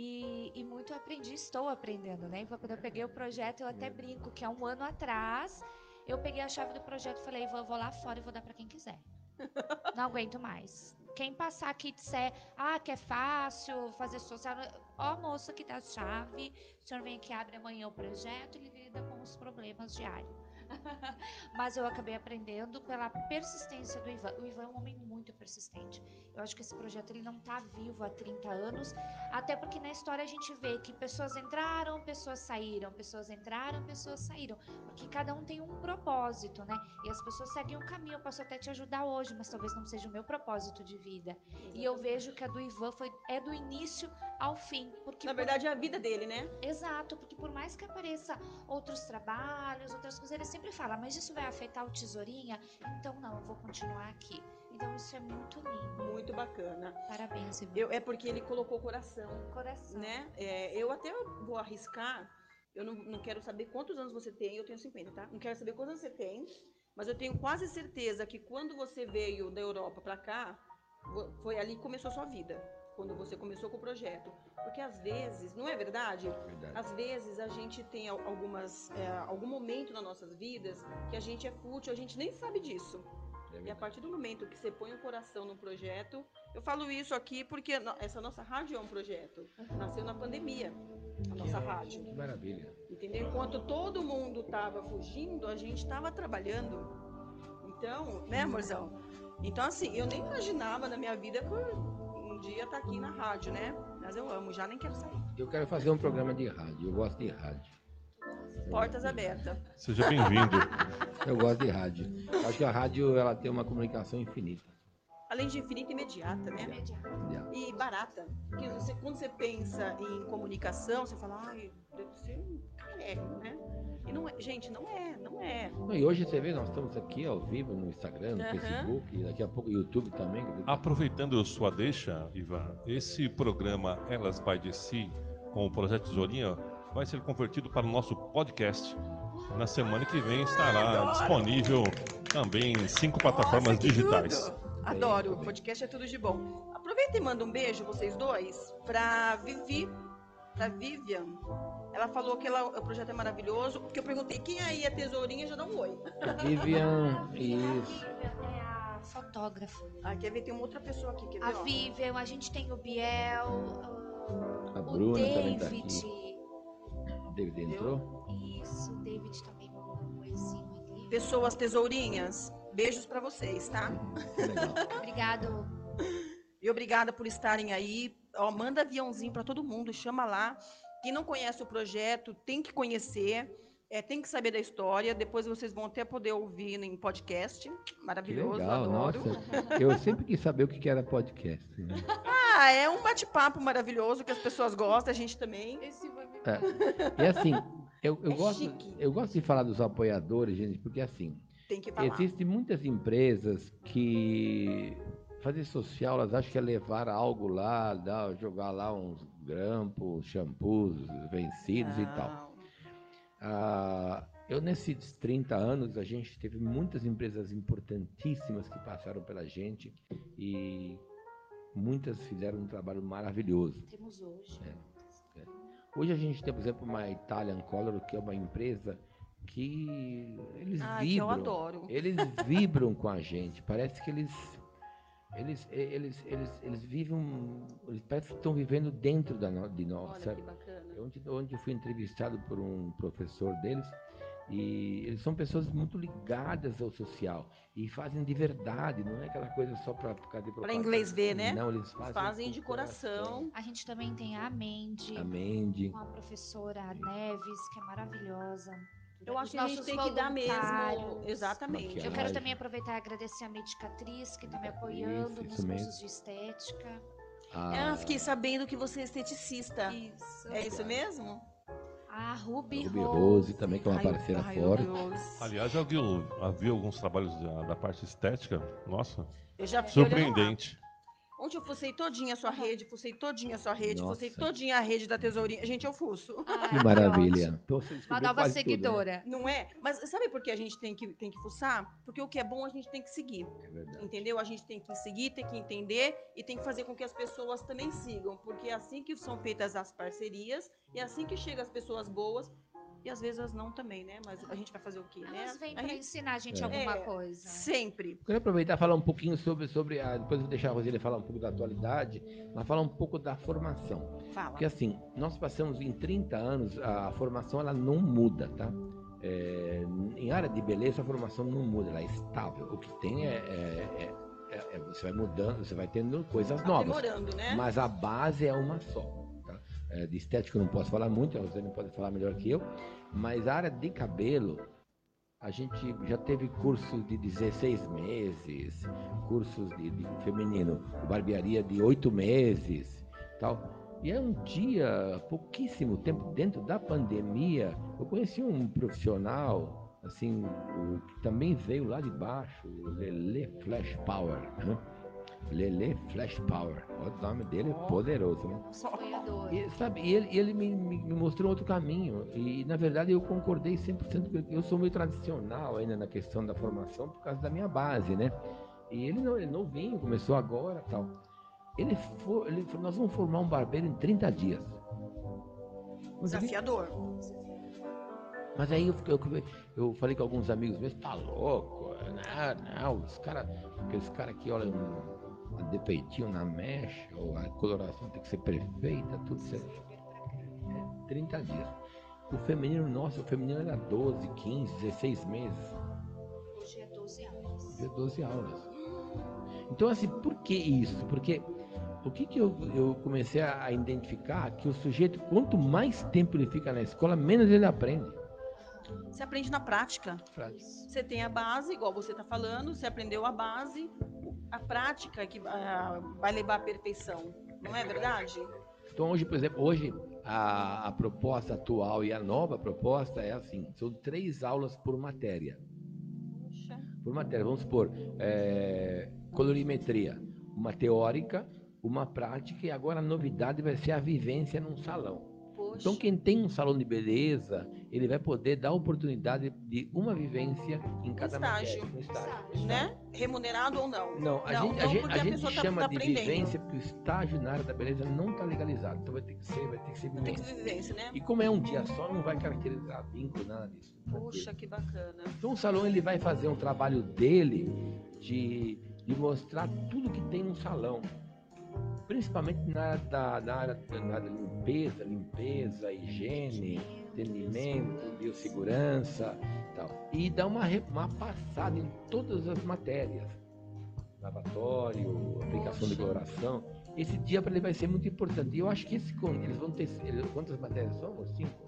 E, e muito aprendi, estou aprendendo, né? Ivan, Quando eu peguei o projeto, eu até brinco que há um ano atrás eu peguei a chave do projeto e falei, eu vou lá fora e vou dar para quem quiser. Não aguento mais. Quem passar aqui e disser, ah, que é fácil fazer social. Ó, moça que dá a chave, o senhor vem aqui, abre amanhã o projeto e lida com os problemas diários. Mas eu acabei aprendendo pela persistência do Ivan. O Ivan é um homem muito persistente. Eu acho que esse projeto ele não está vivo há 30 anos, até porque na história a gente vê que pessoas entraram, pessoas saíram, pessoas entraram, pessoas saíram, porque cada um tem um propósito, né? E as pessoas seguem um caminho. Eu posso até te ajudar hoje, mas talvez não seja o meu propósito de vida. E eu vejo que a do Ivan foi é do início ao fim, porque Na por- verdade, é a vida dele, né? Exato, porque por mais que apareça outros trabalhos, outras coisas, ele sempre fala, mas isso vai afetar o tesourinha? Então não, eu vou continuar aqui. Então isso é muito lindo. Muito bacana. Parabéns, Ivan. Eu, é porque ele colocou coração, Coração. né? É, eu até vou arriscar. Eu não, não quero saber quantos anos você tem. Eu tenho 50, tá? Não quero saber quantos anos você tem. Mas eu tenho quase certeza que quando você veio da Europa pra cá, foi ali que começou a sua vida. Quando você começou com o projeto. Porque às vezes, não é verdade? Verdade. Às vezes a gente tem al- algumas, é, algum momento nas nossas vidas que a gente é fútil, a gente nem sabe disso. É E a partir do momento que você põe o coração no projeto, eu falo isso aqui porque essa nossa rádio é um projeto. Nasceu na pandemia, a nossa rádio. Que maravilha. Entendeu? Enquanto todo mundo estava fugindo, a gente estava trabalhando. Então, né, amorzão? Então, assim, eu nem imaginava na minha vida que um dia estar aqui na rádio, né? Mas eu amo, já nem quero sair. Eu quero fazer um programa de rádio. Eu gosto de rádio. Portas abertas. Seja bem-vindo. Eu gosto de rádio. Acho que a rádio ela tem uma comunicação infinita. Além de infinita imediata, né? Imediato. Yeah. e barata. Porque você- quando você pensa em comunicação, você fala, ai, deve ser um carérrimo, né? E não é, gente, não é, não é. Não, E hoje você vê, nós estamos aqui ao vivo no Instagram, no. Facebook, e daqui a pouco o YouTube também. Aproveitando sua deixa, Ivan, esse programa Elas Vai de Si, com o Projeto Tesourinha, vai ser convertido para o nosso podcast. Na semana que vem estará Adoro. disponível também em cinco Nossa, plataformas que digitais. tudo! Adoro, bem. podcast é tudo de bom. Aproveita e manda um beijo, vocês dois, pra Vivi, da Vivian. Ela falou que ela- o projeto é maravilhoso. Porque eu perguntei quem aí é tesourinha, já dá um oi. Vivian, A isso. Vivian é a fotógrafa. Ah, quer ver? Tem uma outra pessoa aqui, quer ver? A ó? Vivian, a gente tem o Biel, A o Bruna também tá David. aqui. David entrou? Isso, o David também mandou um oizinho ali. Pessoas tesourinhas, beijos pra vocês, tá? Que legal. Obrigado. E obrigada por estarem aí. Ó, manda aviãozinho para todo mundo, chama lá. Quem não conhece o projeto tem que conhecer, é, tem que saber da história. Depois vocês vão até poder ouvir em podcast. Que Maravilhoso, legal, adoro. nossa. Eu sempre quis saber o que era podcast. né? Ah, é um bate-papo maravilhoso que as pessoas gostam, a gente também. Esse foi muito É. E assim, eu, eu, É gosto, chique. eu gosto de falar dos apoiadores, gente, porque assim, Tem que falar. existem muitas empresas que fazer social, elas acham que é levar algo lá, dar, jogar lá uns grampos, shampoos vencidos e tal. Não. Ah, eu, nesses 30 anos, a gente teve muitas empresas importantíssimas que passaram pela gente e muitas fizeram um trabalho maravilhoso. Temos hoje. Hoje a gente tem, por exemplo, uma Italian Color, que é uma empresa que eles Ah, que eu vibram. adoro. Eles vibram com a gente. Parece que eles eles eles eles, eles vivem eles parece que estão vivendo dentro da no- de nós, Olha sabe? que bacana. Ontem, ontem eu fui entrevistado por um professor deles e eles são pessoas muito ligadas ao social e fazem de verdade, não é aquela coisa só para ficar de Para inglês ver, né? Não, eles fazem, Fazem de coração. A gente também tem a Mandy, A Mandy. com a professora Neves, que é maravilhosa. Eu acho que a gente tem que dar mesmo. Exatamente. Eu quero também aproveitar e agradecer a Medicatriz, que está me apoiando Isso, nos isso mesmo. cursos de estética. Ah, fiquei sabendo que você é esteticista. Isso. É isso mesmo? A Ruby, Ruby Rose. Rose também, que é uma parceira ai, forte. Aliás, já viu, já viu alguns trabalhos da, da parte estética? Nossa, surpreendente. Ontem eu fucei todinha a sua rede, fucei todinha a sua rede, Nossa. fucei todinha a rede da tesourinha. Gente, eu fuço. Ai, Que maravilha. Então, Uma nova quase tudo, né? seguidora. Não é? Mas sabe por que a gente tem que, tem que fuçar? Porque o que é bom a gente tem que seguir. É verdade. Entendeu? A gente tem que seguir, tem que entender e tem que fazer com que as pessoas também sigam. Porque é assim que são feitas as parcerias e é assim que chegam as pessoas boas. E às vezes as não também, né? Mas a gente vai fazer o quê, né? Elas vêm para gente- ensinar a gente É. alguma É. coisa. Sempre. Quero aproveitar e falar um pouquinho sobre, sobre a, depois eu vou deixar a Rosília falar um pouco da atualidade, mas falar um pouco da formação. Fala. Porque assim, nós passamos em 30 anos, a formação ela não muda, tá? É, em área de beleza a formação não muda, ela é estável. O que tem é, é- é- é- é- você vai mudando, você vai tendo coisas novas. Né? Mas a base é uma só. É, de estética eu não posso falar muito, a Rosane pode falar melhor que eu, mas a área de cabelo, a gente já teve cursos de 16 meses, cursos de, de feminino, barbearia de 8 meses, tal. E é um dia, pouquíssimo tempo, dentro da pandemia, eu conheci um profissional, assim, que também veio lá de baixo, o Lele Flash Power, né? Lele Flash Power. O nome dele é poderoso, né? E, sabe, e ele, ele me, me- mostrou outro caminho. E, na verdade, eu concordei 100%, porque eu sou meio tradicional ainda na questão da formação por causa da minha base, né? E ele não, ele novinho, começou agora tal. Ele, for, ele falou, nós vamos formar um barbeiro em 30 dias. Mas, ele- Desafiador. mas aí eu, fiquei- eu, eu falei com alguns amigos meus, tá louco? Não, não, os caras, aqueles caras que olham um defeitinho na mecha, ou a coloração tem que ser perfeita, tudo certo. É, 30 dias. O feminino, nossa, o feminino era 12, 15, 16 meses. Hoje é 12 aulas. Deu 12 aulas. Então, assim, por que isso? Porque o que, que eu, eu comecei a a identificar? Que o sujeito, quanto mais tempo ele fica na escola, menos ele aprende. Você aprende na prática. Você tem a base, igual você está falando, você aprendeu a base, a prática que vai levar à perfeição. Não é verdade? Então hoje, por exemplo, hoje a, a proposta atual e a nova proposta é assim, são três aulas por matéria. Poxa. Por matéria, vamos supor, é, colorimetria, uma teórica, uma prática e agora a novidade vai ser a vivência num salão. Então, quem tem um salão de beleza, ele vai poder dar oportunidade de uma vivência em cada estágio. matéria, um estágio. Estágio. Né? Remunerado ou não? Não, a Não, gente, a não, gente, porque a a gente tá- chama tá de vivência porque o estágio na área da beleza não está legalizado. Então vai ter que ser, vai ter que ser Não tem que vivência. vivência, né? E como é um dia só, não vai caracterizar vínculo, nada disso. Puxa, que bacana. Então o salão ele vai fazer um trabalho dele de, de mostrar tudo que tem no salão. Principalmente na da, na área, da limpeza, limpeza, higiene, atendimento, biossegurança e tal. E dar uma, uma passada em todas as matérias. Lavatório, aplicação de coloração. Esse dia para ele vai ser muito importante. E eu acho que esse, eles vão ter. quantas matérias são? Cinco?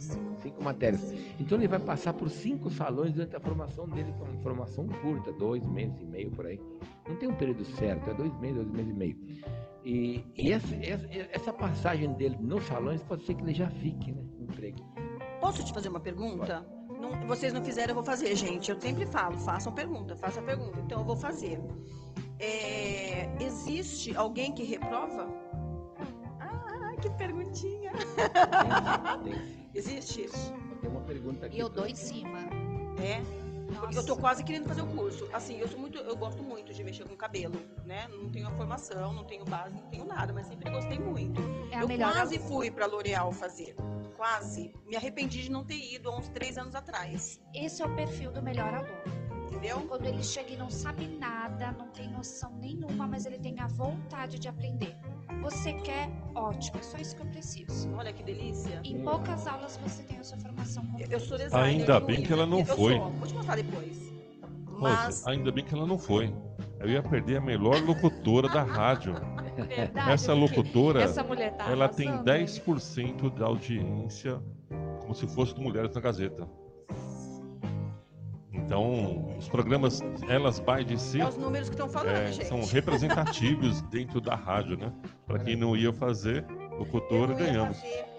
Cinco. matérias. Então ele vai passar por cinco salões durante a formação dele, que é uma formação curta, dois meses e meio por aí. Não tem um período certo, é dois meses, dois meses e meio. E, e essa, essa, essa passagem dele nos salões pode ser que ele já fique, né? Emprego. Posso te fazer uma pergunta? Não- vocês não fizeram, eu vou fazer, gente. Eu sempre falo, façam pergunta, façam pergunta. Então eu vou fazer. É, existe alguém que reprova? Ah, que perguntinha. Tem, tem, Existe? tem uma pergunta aqui. E eu dou em cima. É. Porque eu tô Nossa. quase querendo fazer o curso. Assim, eu sou muito, eu gosto muito de mexer com cabelo, né? Não tenho a formação, não tenho base, não tenho nada, mas sempre gostei muito. É eu quase aluna. fui pra L'Oréal fazer. Quase. Me arrependi de não ter ido há uns três anos atrás. Esse é o perfil do melhor aluno. Entendeu? Quando ele chega e não sabe nada, não tem noção nenhuma, mas ele tem a vontade de aprender. Você quer? Ótimo, é só isso que eu preciso. Olha que delícia. Em poucas aulas você tem a sua formação Eu, completa. eu sou designer. Ainda bem que ela não Eu foi. sou. Vou te mostrar depois. Mas ainda bem que ela não foi. Eu ia perder a melhor locutora da rádio. Verdade, Essa locutora, essa mulher tá ela tem arrasando. 10% da audiência como se fosse do Mulheres na Gazeta. Então, os programas Elas By de Si é os números que estão falando, é, gente. são representativos dentro da rádio, né? Para quem não ia fazer, locutora, ganhamos. fazer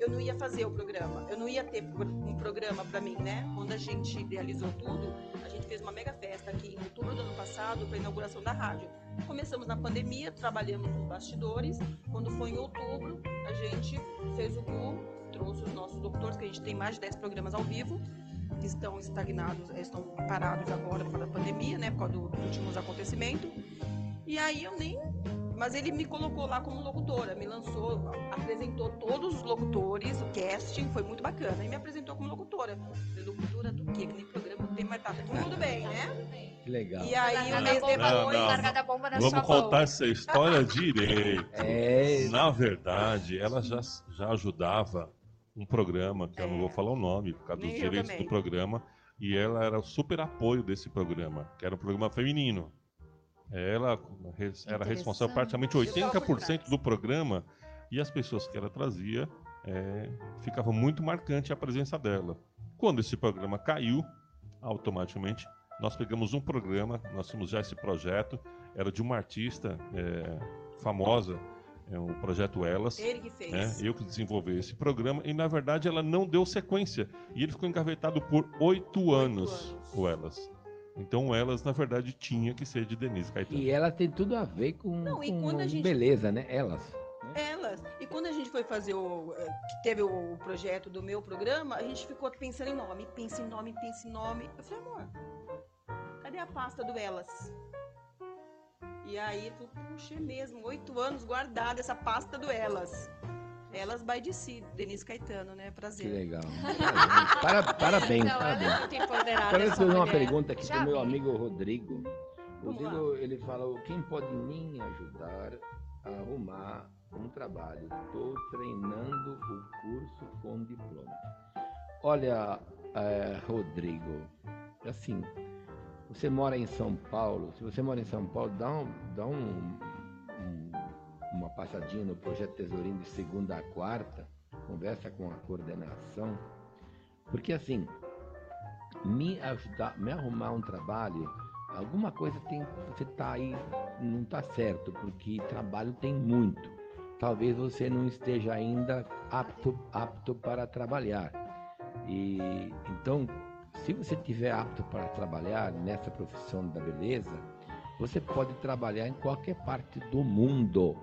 eu não ia fazer o programa. Eu não ia ter um programa pra mim, né? Quando a gente idealizou tudo, a gente fez uma mega festa aqui em outubro do ano passado para inauguração da rádio. Começamos na pandemia, trabalhamos nos bastidores. Quando foi em outubro, a gente fez o Gu, trouxe os nossos doutores, que a gente tem mais de 10 programas ao vivo, estão estagnados, eh, estão parados agora por causa da pandemia, né? Por causa do- dos últimos acontecimentos. E aí eu nem mas ele me colocou lá como locutora, me lançou, apresentou todos os locutores, o casting, foi muito bacana. E me apresentou como locutora. Falei, Locutora do quê? Que nem programa tem, mas tá tudo bem, né? Que legal. E aí, um Largada mês bomba, Não, depois. não. largada bomba na Vamos contar mão. essa história direito. É, Na verdade, ela já, já ajudava um programa, que eu não vou falar o nome, por causa dos Nem direitos também. do programa, e ela era o super apoio desse programa, que era um programa feminino. Ela era responsável praticamente Eu tava por 80% trás. do programa, e as pessoas que ela trazia, é, ficava muito marcante a presença dela. Quando esse programa caiu, automaticamente, nós pegamos um programa, nós tínhamos já esse projeto, era de uma artista é, famosa, é o projeto Elas, Ele que fez. né? Eu que desenvolvi esse programa e na verdade ela não deu sequência e ele ficou engavetado por oito anos, anos. o Elas. Então Elas na verdade tinha que ser de Denise Caetano. e ela tem tudo a ver com, Não, e com quando a gente- beleza, né? Elas. Elas. E quando a gente foi fazer o. eh, que teve o projeto do meu programa, a gente ficou pensando em nome. Pensa em nome, pensa em nome. Eu falei, amor, cadê a pasta do Elas? E aí, eu falei, puxa, é mesmo, oito anos guardada essa pasta do Elas. Elas by de si, Denise Caetano, né? Que Prazer. legal. Para- parabéns, Não, ela é parabéns. muito empoderada. Agora eu essa fazer uma pergunta aqui Já pro meu amigo Rodrigo. Rodrigo, ele falou, quem pode me ajudar a arrumar um trabalho? Estou treinando o curso com diploma. Olha, eh, Rodrigo, assim, você mora em São Paulo, se você mora em São Paulo, dá, um, dá um- um- uma passadinha no Projeto Tesourinho de segunda a quarta, conversa com a coordenação, porque assim, me ajudar, me arrumar um trabalho, alguma coisa tem, você tá aí, não tá certo, porque trabalho tem muito. Talvez você não esteja ainda apto, apto para trabalhar. E então, se você estiver apto para trabalhar nessa profissão da beleza, você pode trabalhar em qualquer parte do mundo.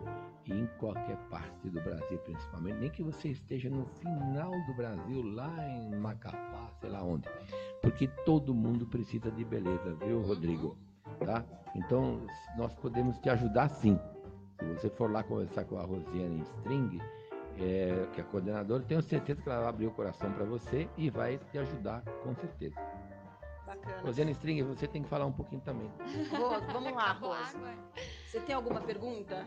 em qualquer parte do Brasil, principalmente, nem que você esteja no final do Brasil, lá em Macapá, sei lá onde, porque todo mundo precisa de beleza, viu, Rodrigo? Tá? Então, nós podemos te ajudar sim. Se você for lá conversar com a Rosiane String, é, que é a coordenadora, tenho certeza que ela vai abrir o coração para você e vai te ajudar, com certeza. Bacana. Rosiane String, você tem que falar um pouquinho também. Rose, vamos lá, Acabou a Rose. água. Você tem alguma pergunta?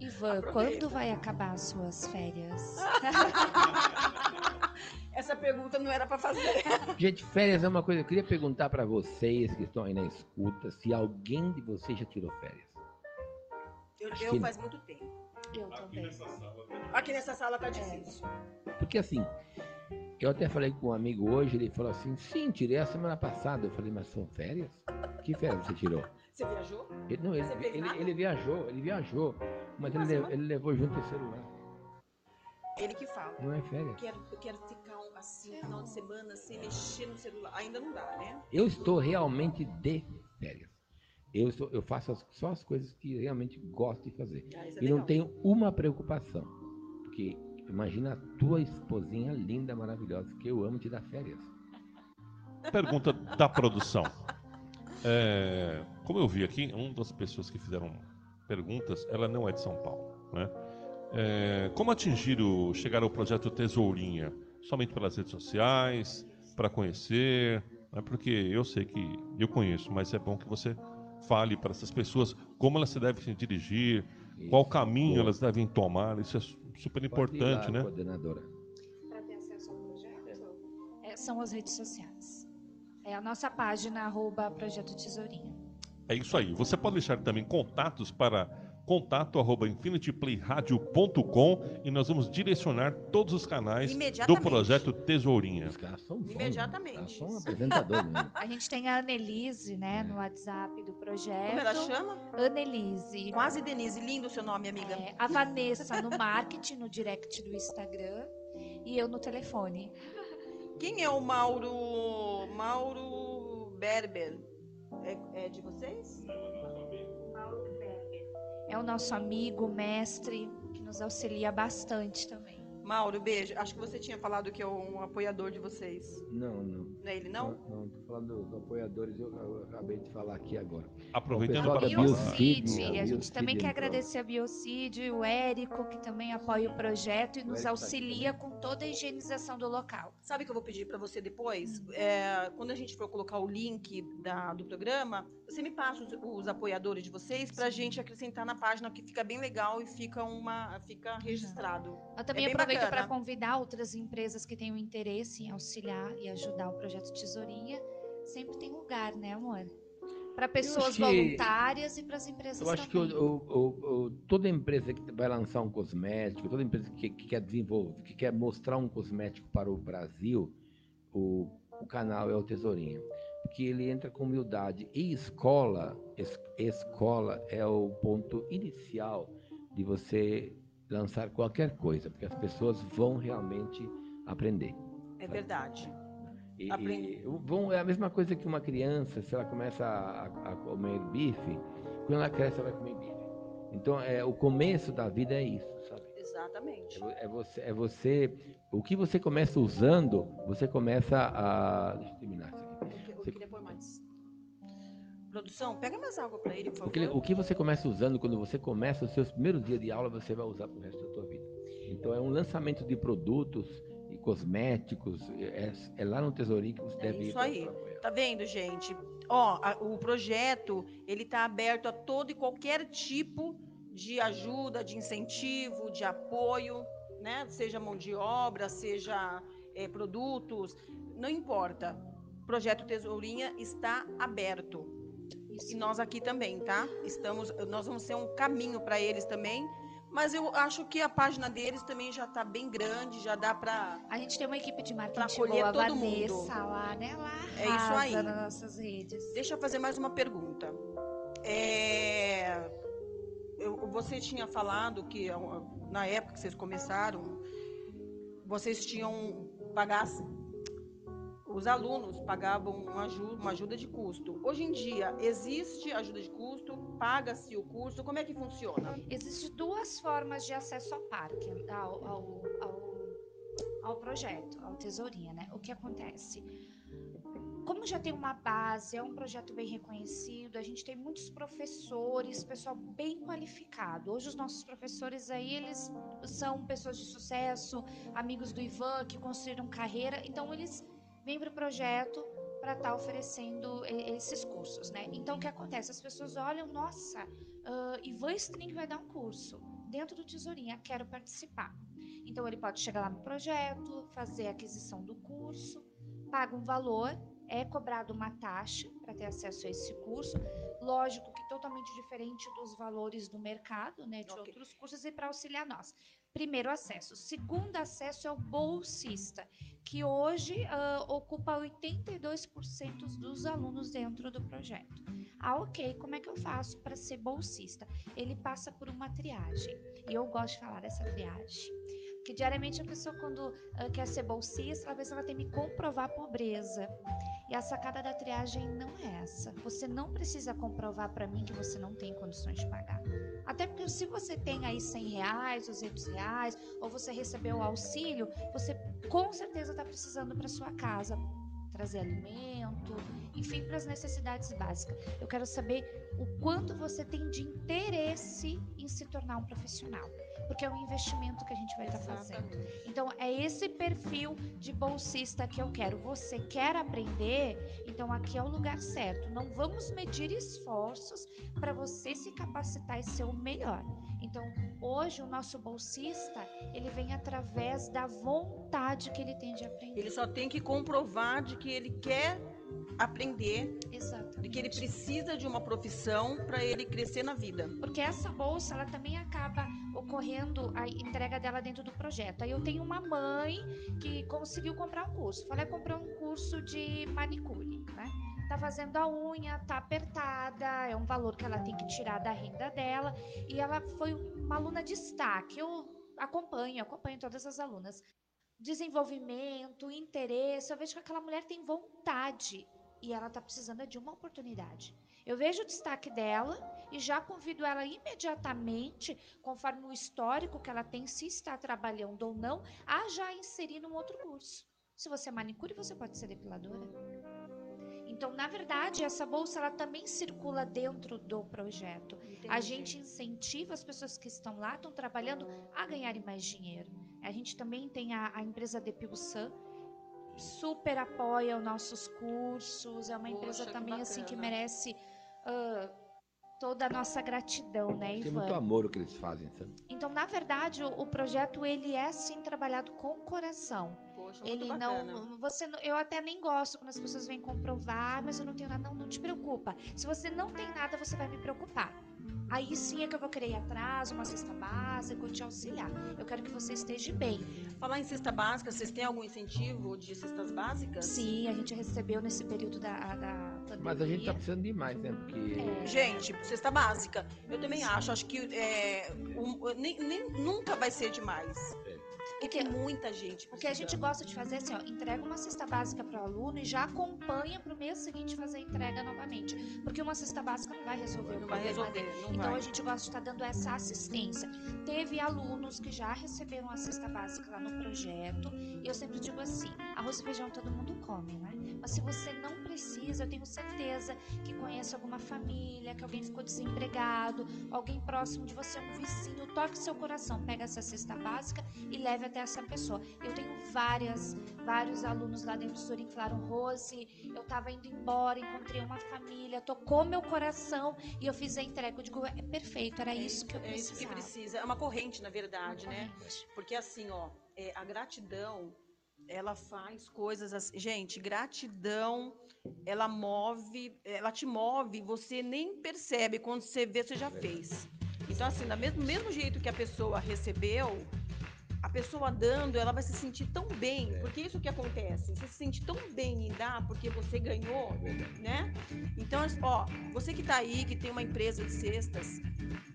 Ivan, Aproveita. quando vai acabar as suas férias? Essa pergunta não era para fazer. Gente, férias é uma coisa. Eu queria perguntar para vocês que estão aí na escuta se alguém de vocês já tirou férias. Eu, eu faz muito tempo. Eu também. Aqui nessa sala tá difícil. Porque assim, eu até falei com um amigo hoje, ele falou assim: sim, tirei a semana passada. Eu falei, mas são férias? Que férias você tirou? Você viajou? Ele, não, ele, ele, ele viajou, ele viajou, mas ele, Uma le- semana? ele levou junto o celular. Ele que fala. Não é férias. Quero, eu quero ficar assim, final de semana, sem mexer no celular. Ainda não dá, né? Eu estou realmente de férias. Eu, estou, eu faço as- só as coisas que realmente gosto de fazer. Ah, é E não tenho uma preocupação. Porque imagina a tua esposinha linda, maravilhosa, que eu amo te dar férias. Pergunta da produção. É, como eu vi aqui, uma das pessoas que fizeram perguntas, ela não é de São Paulo, né? É, como atingir o chegar ao projeto Tesourinha? Somente pelas redes sociais, para conhecer, né? porque eu sei que eu conheço, mas é bom que você fale para essas pessoas como elas se devem se dirigir, qual Isso. caminho Boa. elas devem tomar. Isso é su- super importante, né? Coordenadora. Para ter acesso ao projeto? É, são as redes sociais. É a nossa página, arroba Projeto Tesourinha. É isso aí. Você pode deixar também contatos para contato arroba infinityplayradio.com e nós vamos direcionar todos os canais do projeto Tesourinha. Os caras são bons. Imediatamente. Né? São apresentadores mesmo. A gente tem a Annelise, né, no WhatsApp do projeto. Como ela chama? Annelise. Quase Denise. Lindo o seu nome, amiga. É, a Vanessa no marketing, no direct do Instagram. E eu no telefone. Quem é o Mauro. Mauro Berber? É, é de vocês? É o nosso amigo, mestre, que nos auxilia bastante também. Mauro, beijo. Acho que você tinha falado que é um apoiador de vocês. Não, não. Não é ele, não? Não, não tô falando dos apoiadores, eu, eu acabei de falar aqui agora. Aproveitando para falar. Biocid, a a gente Biocid também quer agradecer a Biocid, o Érico, que também apoia o projeto e nos tá auxilia com toda a higienização do local. Sabe o que eu vou pedir para você depois? É, quando a gente for colocar o link da- do programa, você me passa os, os apoiadores de vocês para a gente acrescentar na página, que fica bem legal e fica, uma, fica registrado. Eu também bem aproveito para bacana. convidar outras empresas que tenham interesse em auxiliar e ajudar o projeto Tesourinha. Sempre tem lugar, né, amor? Para pessoas que- voluntárias e para as empresas Eu acho que também. o- o- o- o- toda empresa que vai lançar um cosmético, toda empresa que, que quer desenvolver, que quer mostrar um cosmético para o Brasil, o, o canal é o Tesourinha. Porque ele entra com humildade. E escola, es- escola é o ponto inicial de você lançar qualquer coisa, porque as pessoas vão realmente aprender. É verdade. E, e vão, é a mesma coisa que uma criança, se ela começa a, a comer bife, quando ela cresce, ela vai comer bife. Então, é, o começo da vida é isso, sabe? Exatamente. É, é você, é você. O que você começa usando, você começa a. Deixa Produção, pega mais água para ele, por O favor. que, o que você começa usando, quando você começa os seus primeiros dias de aula, você vai usar para o resto da sua vida. Então, é um lançamento de produtos e cosméticos. É, é lá no Tesourinho que você É deve ir isso aí. Tá vendo, gente? Ó, a- o projeto, ele tá aberto a todo e qualquer tipo de ajuda, de incentivo, de apoio, né? Seja mão de obra, seja eh, produtos, não importa. O projeto Tesourinha está aberto. E nós aqui também, tá? Estamos, nós vamos ser um caminho para eles também. Mas eu acho que a página deles também já tá bem grande, já dá para A gente tem uma equipe de marketing acolher boa, a todo mundo. Vanessa lá, né? Ela É isso aí. nas nossas redes. Deixa eu fazer mais uma pergunta. É, eu- você tinha falado que na época que vocês começaram, vocês tinham pagar o os alunos pagavam uma ajuda, uma ajuda de custo. Hoje em dia, existe ajuda de custo? Paga-se o curso? Como é que funciona? Existem duas formas de acesso ao parque, ao, ao, ao, ao projeto, ao Tesourinha, né? O que acontece? Como já tem uma base, é um projeto bem reconhecido, a gente tem muitos professores, pessoal bem qualificado. Hoje os nossos professores aí, eles são pessoas de sucesso, amigos do Ivan, que construíram carreira, então eles vêm para o projeto para estar tá oferecendo esses cursos, né? Então o que acontece? As pessoas olham, nossa, uh, Ivan String vai dar um curso dentro do Tesourinha, quero participar. Então ele pode chegar lá no projeto, fazer a aquisição do curso, paga um valor é cobrado uma taxa para ter acesso a esse curso. Lógico que totalmente diferente dos valores do mercado, né, de okay. outros cursos, e para auxiliar nós. Primeiro acesso. Segundo acesso é o bolsista, que hoje uh, ocupa 82% dos alunos dentro do projeto. Ah, ok, como é que eu faço para ser bolsista? Ele passa por uma triagem. E eu gosto de falar dessa triagem. Porque diariamente a pessoa, quando uh, quer ser bolsista, ela pensa que ela tem que comprovar a pobreza. E a sacada da triagem não é essa. Você não precisa comprovar para mim que você não tem condições de pagar. Até porque se você tem aí 100 reais, 200 reais, ou você recebeu o auxílio, você com certeza está precisando para sua casa trazer alimento, enfim, para as necessidades básicas. Eu quero saber o quanto você tem de interesse em se tornar um profissional porque é um investimento que a gente vai estar tá fazendo. Então, é esse perfil de bolsista que eu quero. Você quer aprender? Então, aqui é o lugar certo. Não vamos medir esforços para você se capacitar e ser o melhor. Então, hoje o nosso bolsista, ele vem através da vontade que ele tem de aprender. Ele só tem que comprovar de que ele quer aprender, Exatamente. de que ele precisa de uma profissão para ele crescer na vida. Porque essa bolsa, ela também acaba ocorrendo a entrega dela dentro do projeto. Aí eu tenho uma mãe que conseguiu comprar um curso. Falei, comprar um curso de manicure, né? Tá fazendo a unha, tá apertada, é um valor que ela tem que tirar da renda dela. E ela foi uma aluna de destaque. Eu acompanho, acompanho todas as alunas. Desenvolvimento, interesse, eu vejo que aquela mulher tem vontade e ela está precisando de uma oportunidade. Eu vejo o destaque dela e já convido ela imediatamente, conforme o histórico que ela tem, se está trabalhando ou não, a já inserir num outro curso. Se você é manicure, você pode ser depiladora. Então, na verdade, essa bolsa ela também circula dentro do projeto. Entendi. A gente incentiva as pessoas que estão lá, estão trabalhando, a ganharem mais dinheiro. A gente também tem a, a empresa Depilsan, super apoia os nossos cursos. É uma Poxa, empresa também que assim que merece uh, toda a nossa gratidão, né, Ivan? Tem muito amor o que eles fazem, sabe? Então, na verdade, o, o projeto ele é sim trabalhado com o coração. Poxa, ele não, você, eu até nem gosto quando as pessoas vêm comprovar, mas eu não tenho nada. Não, não te preocupa. Se você não tem nada, você vai me preocupar. Aí sim é que eu vou querer ir atrás, uma cesta básica, te auxiliar. Eu quero que você esteja bem. Falar em cesta básica, vocês têm algum incentivo de cestas básicas? Sim, a gente recebeu nesse período da, da pandemia. Mas a gente tá precisando de mais, né? Porque... É. Gente, cesta básica, eu também acho. Acho que é, um, nem, nem, nunca vai ser demais. É. Porque muita gente. O que a gente gosta de fazer é assim, ó, entrega uma cesta básica para o aluno e já acompanha para o mês seguinte fazer a entrega novamente. Porque uma cesta básica não vai resolver não o vai resolver, não Então vai. a gente gosta de estar tá dando essa assistência. Teve alunos que já receberam a cesta básica lá no projeto. E eu sempre digo assim: arroz e feijão todo mundo come, né? Mas se você não precisa, eu tenho certeza que conhece alguma família, que alguém ficou desempregado, alguém próximo de você, um vizinho, toque seu coração, pega essa cesta básica e leve até essa pessoa. Eu tenho várias, vários alunos lá dentro do Sorin que falaram, Rose, eu estava indo embora, encontrei uma família, tocou meu coração e eu fiz a entrega. Eu digo, é perfeito, era é, isso que eu precisava. É isso que precisa. É uma corrente, na verdade, uma né? Corrente. Porque assim, ó, é, a gratidão, ela faz coisas assim. Gente, gratidão, ela move, ela te move, você nem percebe quando você vê, você já fez. Então, assim, do mesmo, mesmo jeito que a pessoa recebeu, a pessoa dando, ela vai se sentir tão bem, é. porque isso que acontece, você se sente tão bem em dar porque você ganhou, é né? Então, ó, você que tá aí, que tem uma empresa de cestas,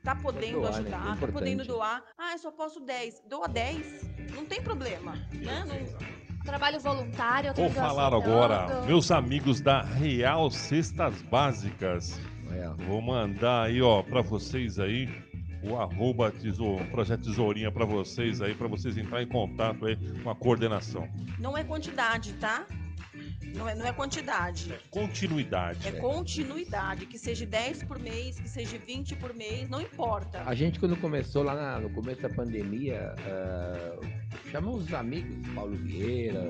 tá podendo doar, né? ajudar, né? tá podendo doar, ah, eu só posso 10, doa 10, não tem problema, né? Não, Trabalho voluntário. eu tô Vou falar agora, meus amigos da Real Cestas Básicas. É, Vou mandar aí, ó, pra vocês aí o arroba tesouro, projeto Tesourinha pra vocês aí, pra vocês entrar em contato aí com a coordenação. Não é quantidade, tá? Não é, não é quantidade. Continuidade. É continuidade. Que seja 10 por mês, que seja 20 por mês, não importa. A gente, quando começou lá na- no começo da pandemia, ah, chamou os amigos, Paulo Vieira,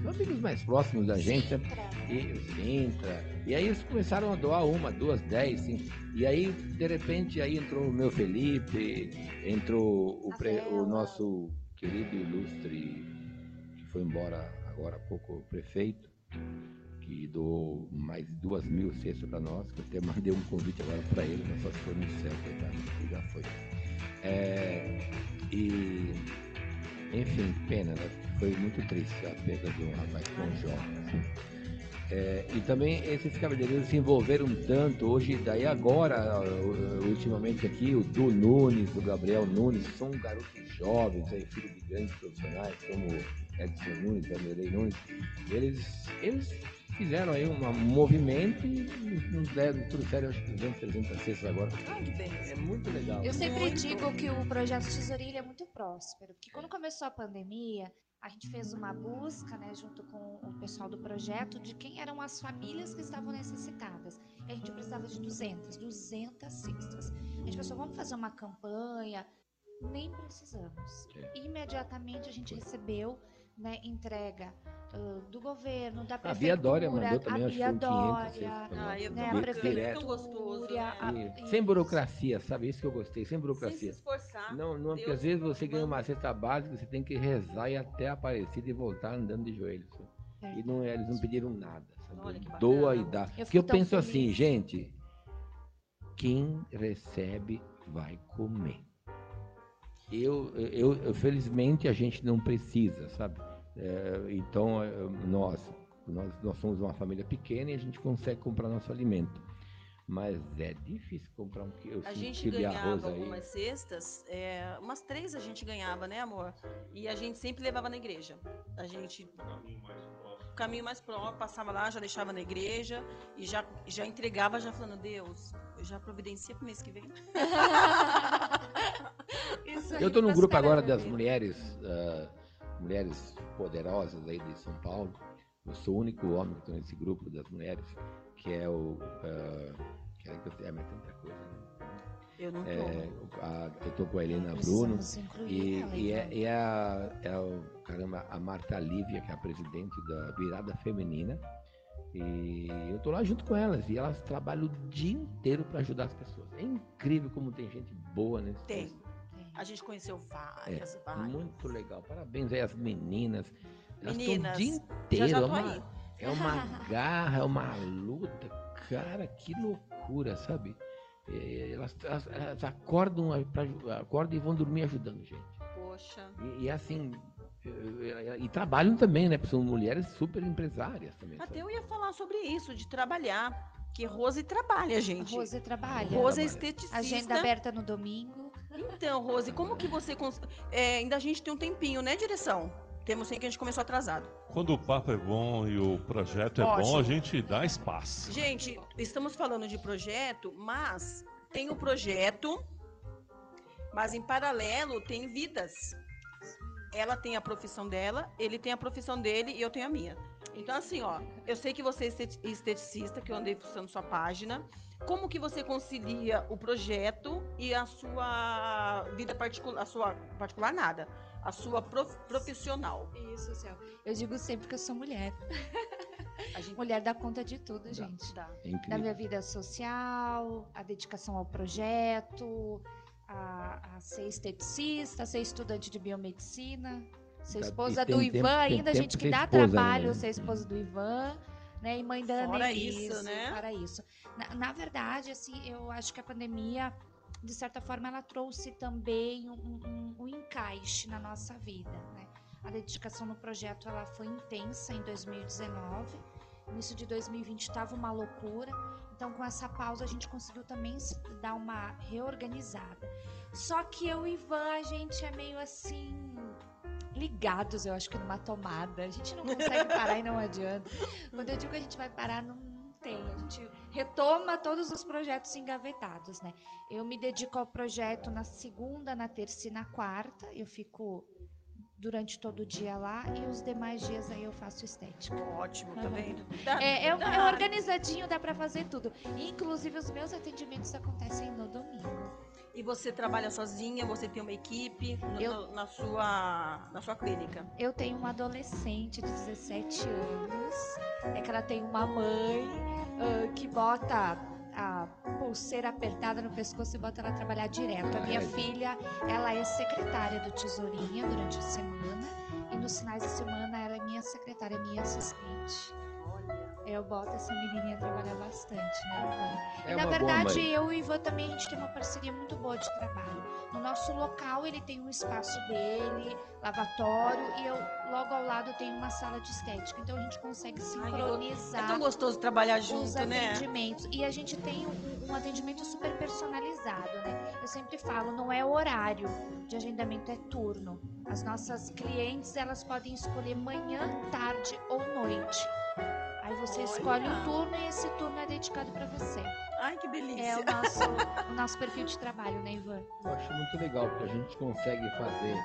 os amigos mais próximos da gente, né? e o Sintra. E aí eles começaram a doar uma, duas, dez, cinco. E aí, de repente, aí entrou o meu Felipe, entrou o, pre- o nosso querido ilustre, que foi embora agora há pouco, o prefeito, que doou mais de duas mil cestas para nós, que eu até mandei um convite agora para ele, mas só se for no céu, coitado, que já foi. É, e, enfim, pena, né? Foi muito triste a perda de um rapaz tão jovem. assim. É, e também esses cabeleireiros se envolveram tanto, hoje, daí agora, uh, ultimamente aqui, o Du Nunes, o Gabriel Nunes, são garotos jovens, aí, filhos de grandes profissionais, como Edson Nunes, Vanderlei Nunes, eles, eles fizeram aí um movimento e nos deram, trouxeram acho que 200, 300 cestas agora. Ai, que É beleza. muito legal. Eu sempre Muito. digo que o projeto Tesourilha é muito próspero, porque quando começou a pandemia, a gente fez uma busca, né, junto com o pessoal do projeto, de quem eram as famílias que estavam necessitadas. E a gente precisava de 200, 200 cestas. A gente pensou, vamos fazer uma campanha? Nem precisamos. É. Imediatamente a gente recebeu né, entrega ah, do governo, da A prefeitura, Bia Dória mandou também, a acho que Bia foi 500 Dória, cestas pra nós. Ai, é né, a prefeitura, tão gostoso, né? a- E sem burocracia, sabe? Isso que eu gostei, sem Sem se burocracia. esforçar. Não, não, porque às vezes você ganha uma cesta básica, você tem que rezar e até Aparecida e voltar andando de joelhos. E não, eles não pediram nada, sabe? Olha. Doa e dá. Eu Porque eu penso assim, feliz. gente, quem recebe vai comer. Eu, eu, eu- felizmente a gente não precisa, sabe? É, então é, nós, nós, nós somos uma família pequena e a gente consegue comprar nosso alimento. Mas é difícil comprar um quilo, A gente quilo de arroz ganhava aí. algumas cestas, é, umas três a gente ganhava, né, amor? E a gente sempre levava na igreja. A gente, o caminho mais próximo, passava lá, já deixava na igreja e já, já entregava, já falando, Deus, eu já providencia pro mês que vem. Eu tô num faz grupo agora da das mulheres, ah, mulheres poderosas aí de São Paulo. Eu sou o único homem que estou nesse grupo das mulheres, que é o. ah, que é, que eu- é, tanta coisa, né? Eu não tô. É, a- eu tô com a Helena Bruno. E, ela, e é, então. e é a, é o, caramba, a Marta Lívia, que é a presidente da Virada Feminina. E eu tô lá junto com elas. E elas trabalham o dia inteiro para ajudar as pessoas. É incrível como tem gente boa nesse Tem. país. A gente conheceu várias, É, várias. muito legal. Parabéns aí às meninas. Elas estão Meninas, o dia já inteiro. já é, tô uma, é uma garra, é uma luta. Cara, que loucura, sabe? É, Elas, elas- elas acordam, pra- acordam e vão dormir ajudando gente. Poxa. E, e assim, eh, e trabalham também, né? Porque são mulheres super empresárias também. Até sabe? eu ia falar sobre isso, de trabalhar. Que Rose trabalha, gente. Rose trabalha. Rose é esteticista. Agenda aberta no domingo. Então, Rose, como que você. cons- É, ainda a gente tem um tempinho, né, direção? Temos sim que a gente começou atrasado. Quando o papo é bom e o projeto é Ótimo. bom, a gente dá espaço. Gente, estamos falando de projeto, mas tem o projeto, mas em paralelo tem vidas. Ela tem a profissão dela, ele tem a profissão dele e eu tenho a minha. Então, assim, ó, eu sei que você é esteti- esteticista, que eu andei postando sua página. Como que você concilia o projeto e a sua vida particular, a sua particular nada, a sua prof- profissional? Isso, céu. Eu digo sempre que eu sou mulher. A gente Mulher dá conta de tudo, gente. dá. É Da minha vida social, a dedicação ao projeto, a, a ser esteticista, a ser estudante de biomedicina, ser esposa tem do tempo- Ivan ainda, tempo gente que ser dá trabalho ainda, ser né? esposa do Ivan, né? E mãe da Fora Annelise, isso, né? Fora isso. Na, na verdade, assim, eu acho que a pandemia, de certa forma, ela trouxe também um, um- um encaixe na nossa vida, né? A dedicação no projeto ela foi intensa em 2019. Início de 2020 estava uma loucura. Então, com essa pausa, a gente conseguiu também dar uma reorganizada. Só que eu e Ivan, a gente é meio assim. ligados, eu acho que numa tomada. A gente não consegue parar e não adianta. Quando eu digo que a gente vai parar, não, não tem. A gente retoma todos os projetos engavetados, né? Eu me dedico ao projeto na segunda, na terça e na quarta. Eu fico durante todo o dia lá e os demais dias aí eu faço estética. Ótimo, tá vendo? Dá- É, é, dá- é organizadinho, dá pra fazer tudo. Inclusive os meus atendimentos acontecem no domingo. E você trabalha sozinha, você tem uma equipe no- Eu- na, sua, na sua clínica. Eu tenho uma adolescente de 17 anos, é que ela tem uma mãe ah, que bota a pulseira apertada no pescoço e bota ela trabalhar direto. A minha Ai. filha, ela é secretária do Tesourinha durante a semana e nos finais de semana ela é minha secretária, minha assistente. Eu boto essa menininha trabalhar bastante, né, Ivan? É e na verdade, eu e o Ivan também a gente tem uma parceria muito boa de trabalho. No nosso local, ele tem um espaço dele, lavatório, e eu logo ao lado tenho uma sala de estética. Então a gente consegue É sincronizar tão gostoso trabalhar os junto, né? atendimentos. E a gente tem um, um atendimento super personalizado, né? Eu sempre falo, não é horário de agendamento, é turno. As nossas clientes, elas podem escolher manhã, tarde ou noite. Aí você Olha. escolhe o turno e esse turno é dedicado para você. Ai, que delícia. É o nosso, o nosso perfil de trabalho, né, Ivan? Eu acho muito legal, porque a gente consegue fazer,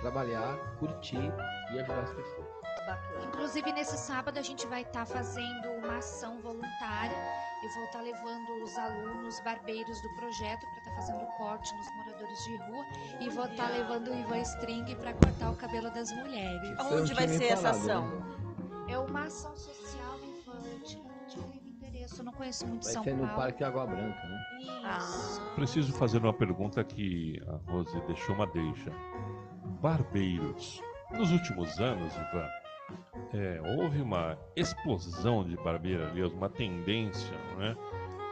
trabalhar, curtir e ajudar as pessoas. Bacana. Inclusive, nesse sábado, a gente vai estar fazendo uma ação voluntária. Eu vou estar levando os alunos barbeiros do projeto para estar fazendo corte nos moradores de rua. E vou estar Olha. levando o Ivan String para cortar o cabelo das mulheres. Aonde não vai ser essa falado, ação? né? É uma ação social, Eu não conheço muito Vai São ser no Paulo. Parque Água Branca, né? Isso. Ah, Preciso fazer uma pergunta que a Rose deixou uma deixa. Barbeiros. Nos últimos anos, Ivan, é, houve uma explosão de barbearias, uma tendência, né?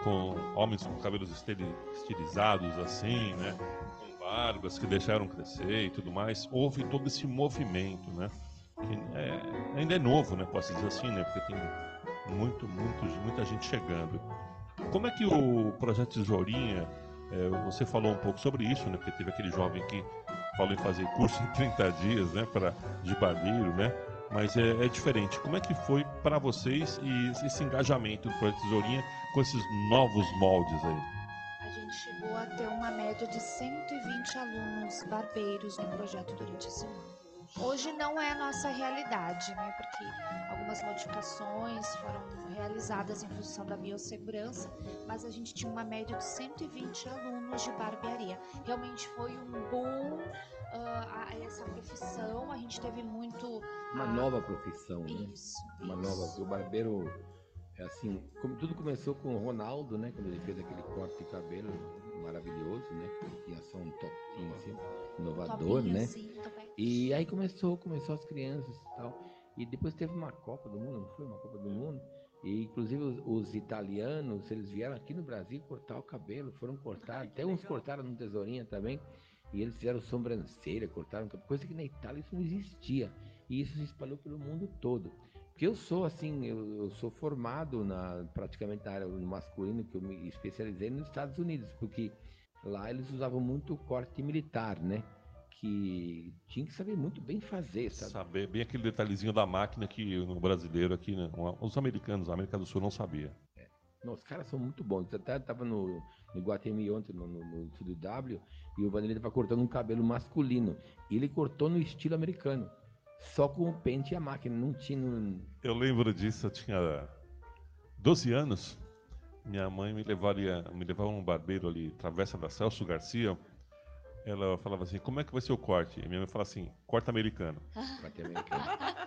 Com homens com cabelos estili- estilizados assim, né? Com barbas que deixaram crescer e tudo mais. Houve todo esse movimento, né? Que é- ainda é novo, né? Posso dizer assim, né? Porque tem muito, muito, muita gente chegando. Como é que o projeto Tesourinha, é, você falou um pouco sobre isso, né? Porque teve aquele jovem que falou em fazer curso em 30 dias, né? Para de barbeiro, né? Mas é, é diferente. Como é que foi para vocês e esse engajamento do projeto Tesourinha com esses novos moldes aí? Chegou a ter uma média de 120 alunos barbeiros no projeto durante esse ano. Hoje não é a nossa realidade, né? Porque algumas modificações foram realizadas em função da biossegurança, mas a gente tinha uma média de 120 alunos de barbearia. Realmente foi um boom a essa profissão. A gente teve muito Uma Ah, nova profissão, né? isso. Uma isso. nova. O barbeiro, é assim, como tudo começou com o Ronaldo, né? Quando ele fez aquele corte de cabelo maravilhoso, né? Tinha só um topinho assim, inovador, né? topete. E aí começou, começou as crianças e tal. E depois teve uma Copa do Mundo, não foi? Uma Copa do Mundo. E inclusive os, os italianos, eles vieram aqui no Brasil cortar o cabelo, foram cortar, até uns cortaram no tesourinha também. E eles fizeram sobrancelha, cortaram coisa que na Itália isso não existia. E isso se espalhou pelo mundo todo. Porque eu sou assim, eu, eu sou formado na praticamente na área masculino, que eu me especializei nos Estados Unidos, porque lá eles usavam muito o corte militar, né? Que tinha que saber muito bem fazer, sabe? Saber bem aquele detalhezinho da máquina que no brasileiro aqui, né? os americanos, a América do Sul não sabia. Não, os caras são muito bons. Eu até tava no, no Guatemi ontem, no, no, no e o Vanderlei tava cortando um cabelo masculino. E ele cortou no estilo americano. Só com o pente e a máquina. Não tinha. não- Eu lembro disso, eu tinha 12 anos. Minha mãe me levaria, me levava um barbeiro ali, Travessa da Celso Garcia. Ela falava assim: "Como é que vai ser o corte?" E minha mãe falava assim: "Corte americano". corte americano.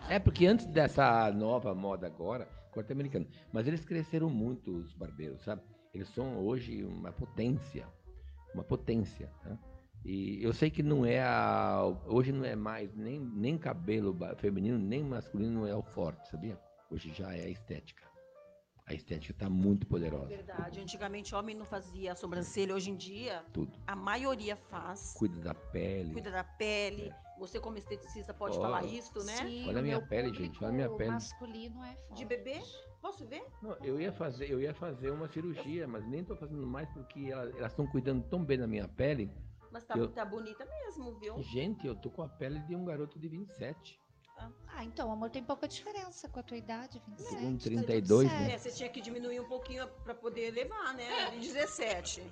É, porque antes dessa nova moda agora, corte americano. Mas eles cresceram muito, os barbeiros, sabe? Eles são hoje uma potência. Uma potência. Né? E eu sei que não é a. Hoje não é mais nem, nem cabelo feminino, nem masculino não é o forte, sabia? Hoje já é a estética. A estética está muito poderosa. verdade. Antigamente homem não fazia sobrancelha, hoje em dia Tudo. a maioria faz. Cuida da pele. Cuida da pele. Você como esteticista pode Ó. falar isso, né? Sim, Olha a minha pele, gente, olha a minha pele. masculino é forte. De bebê? Posso ver? Não, eu ia fazer, eu ia fazer uma cirurgia, mas nem estou fazendo mais porque ela- elas estão cuidando tão bem da minha pele Mas tá, Eu- tá bonita mesmo, viu? Gente, eu tô com a pele de um garoto de 27. Ah, então, amor, tem pouca diferença com a tua idade, 27. com tá tudo 32, né? É, você tinha que diminuir um pouquinho pra poder levar, né? De 17.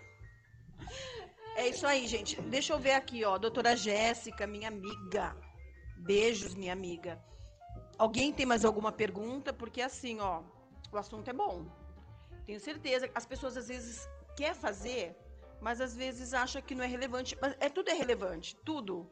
É isso aí, gente. Deixa eu ver aqui, ó. Doutora Jéssica, minha amiga. Beijos, minha amiga. Alguém tem mais alguma pergunta? Porque assim, ó, o assunto é bom. Tenho certeza. As pessoas às vezes quer fazer, mas às vezes acha que não é relevante. Mas é tudo é relevante, tudo.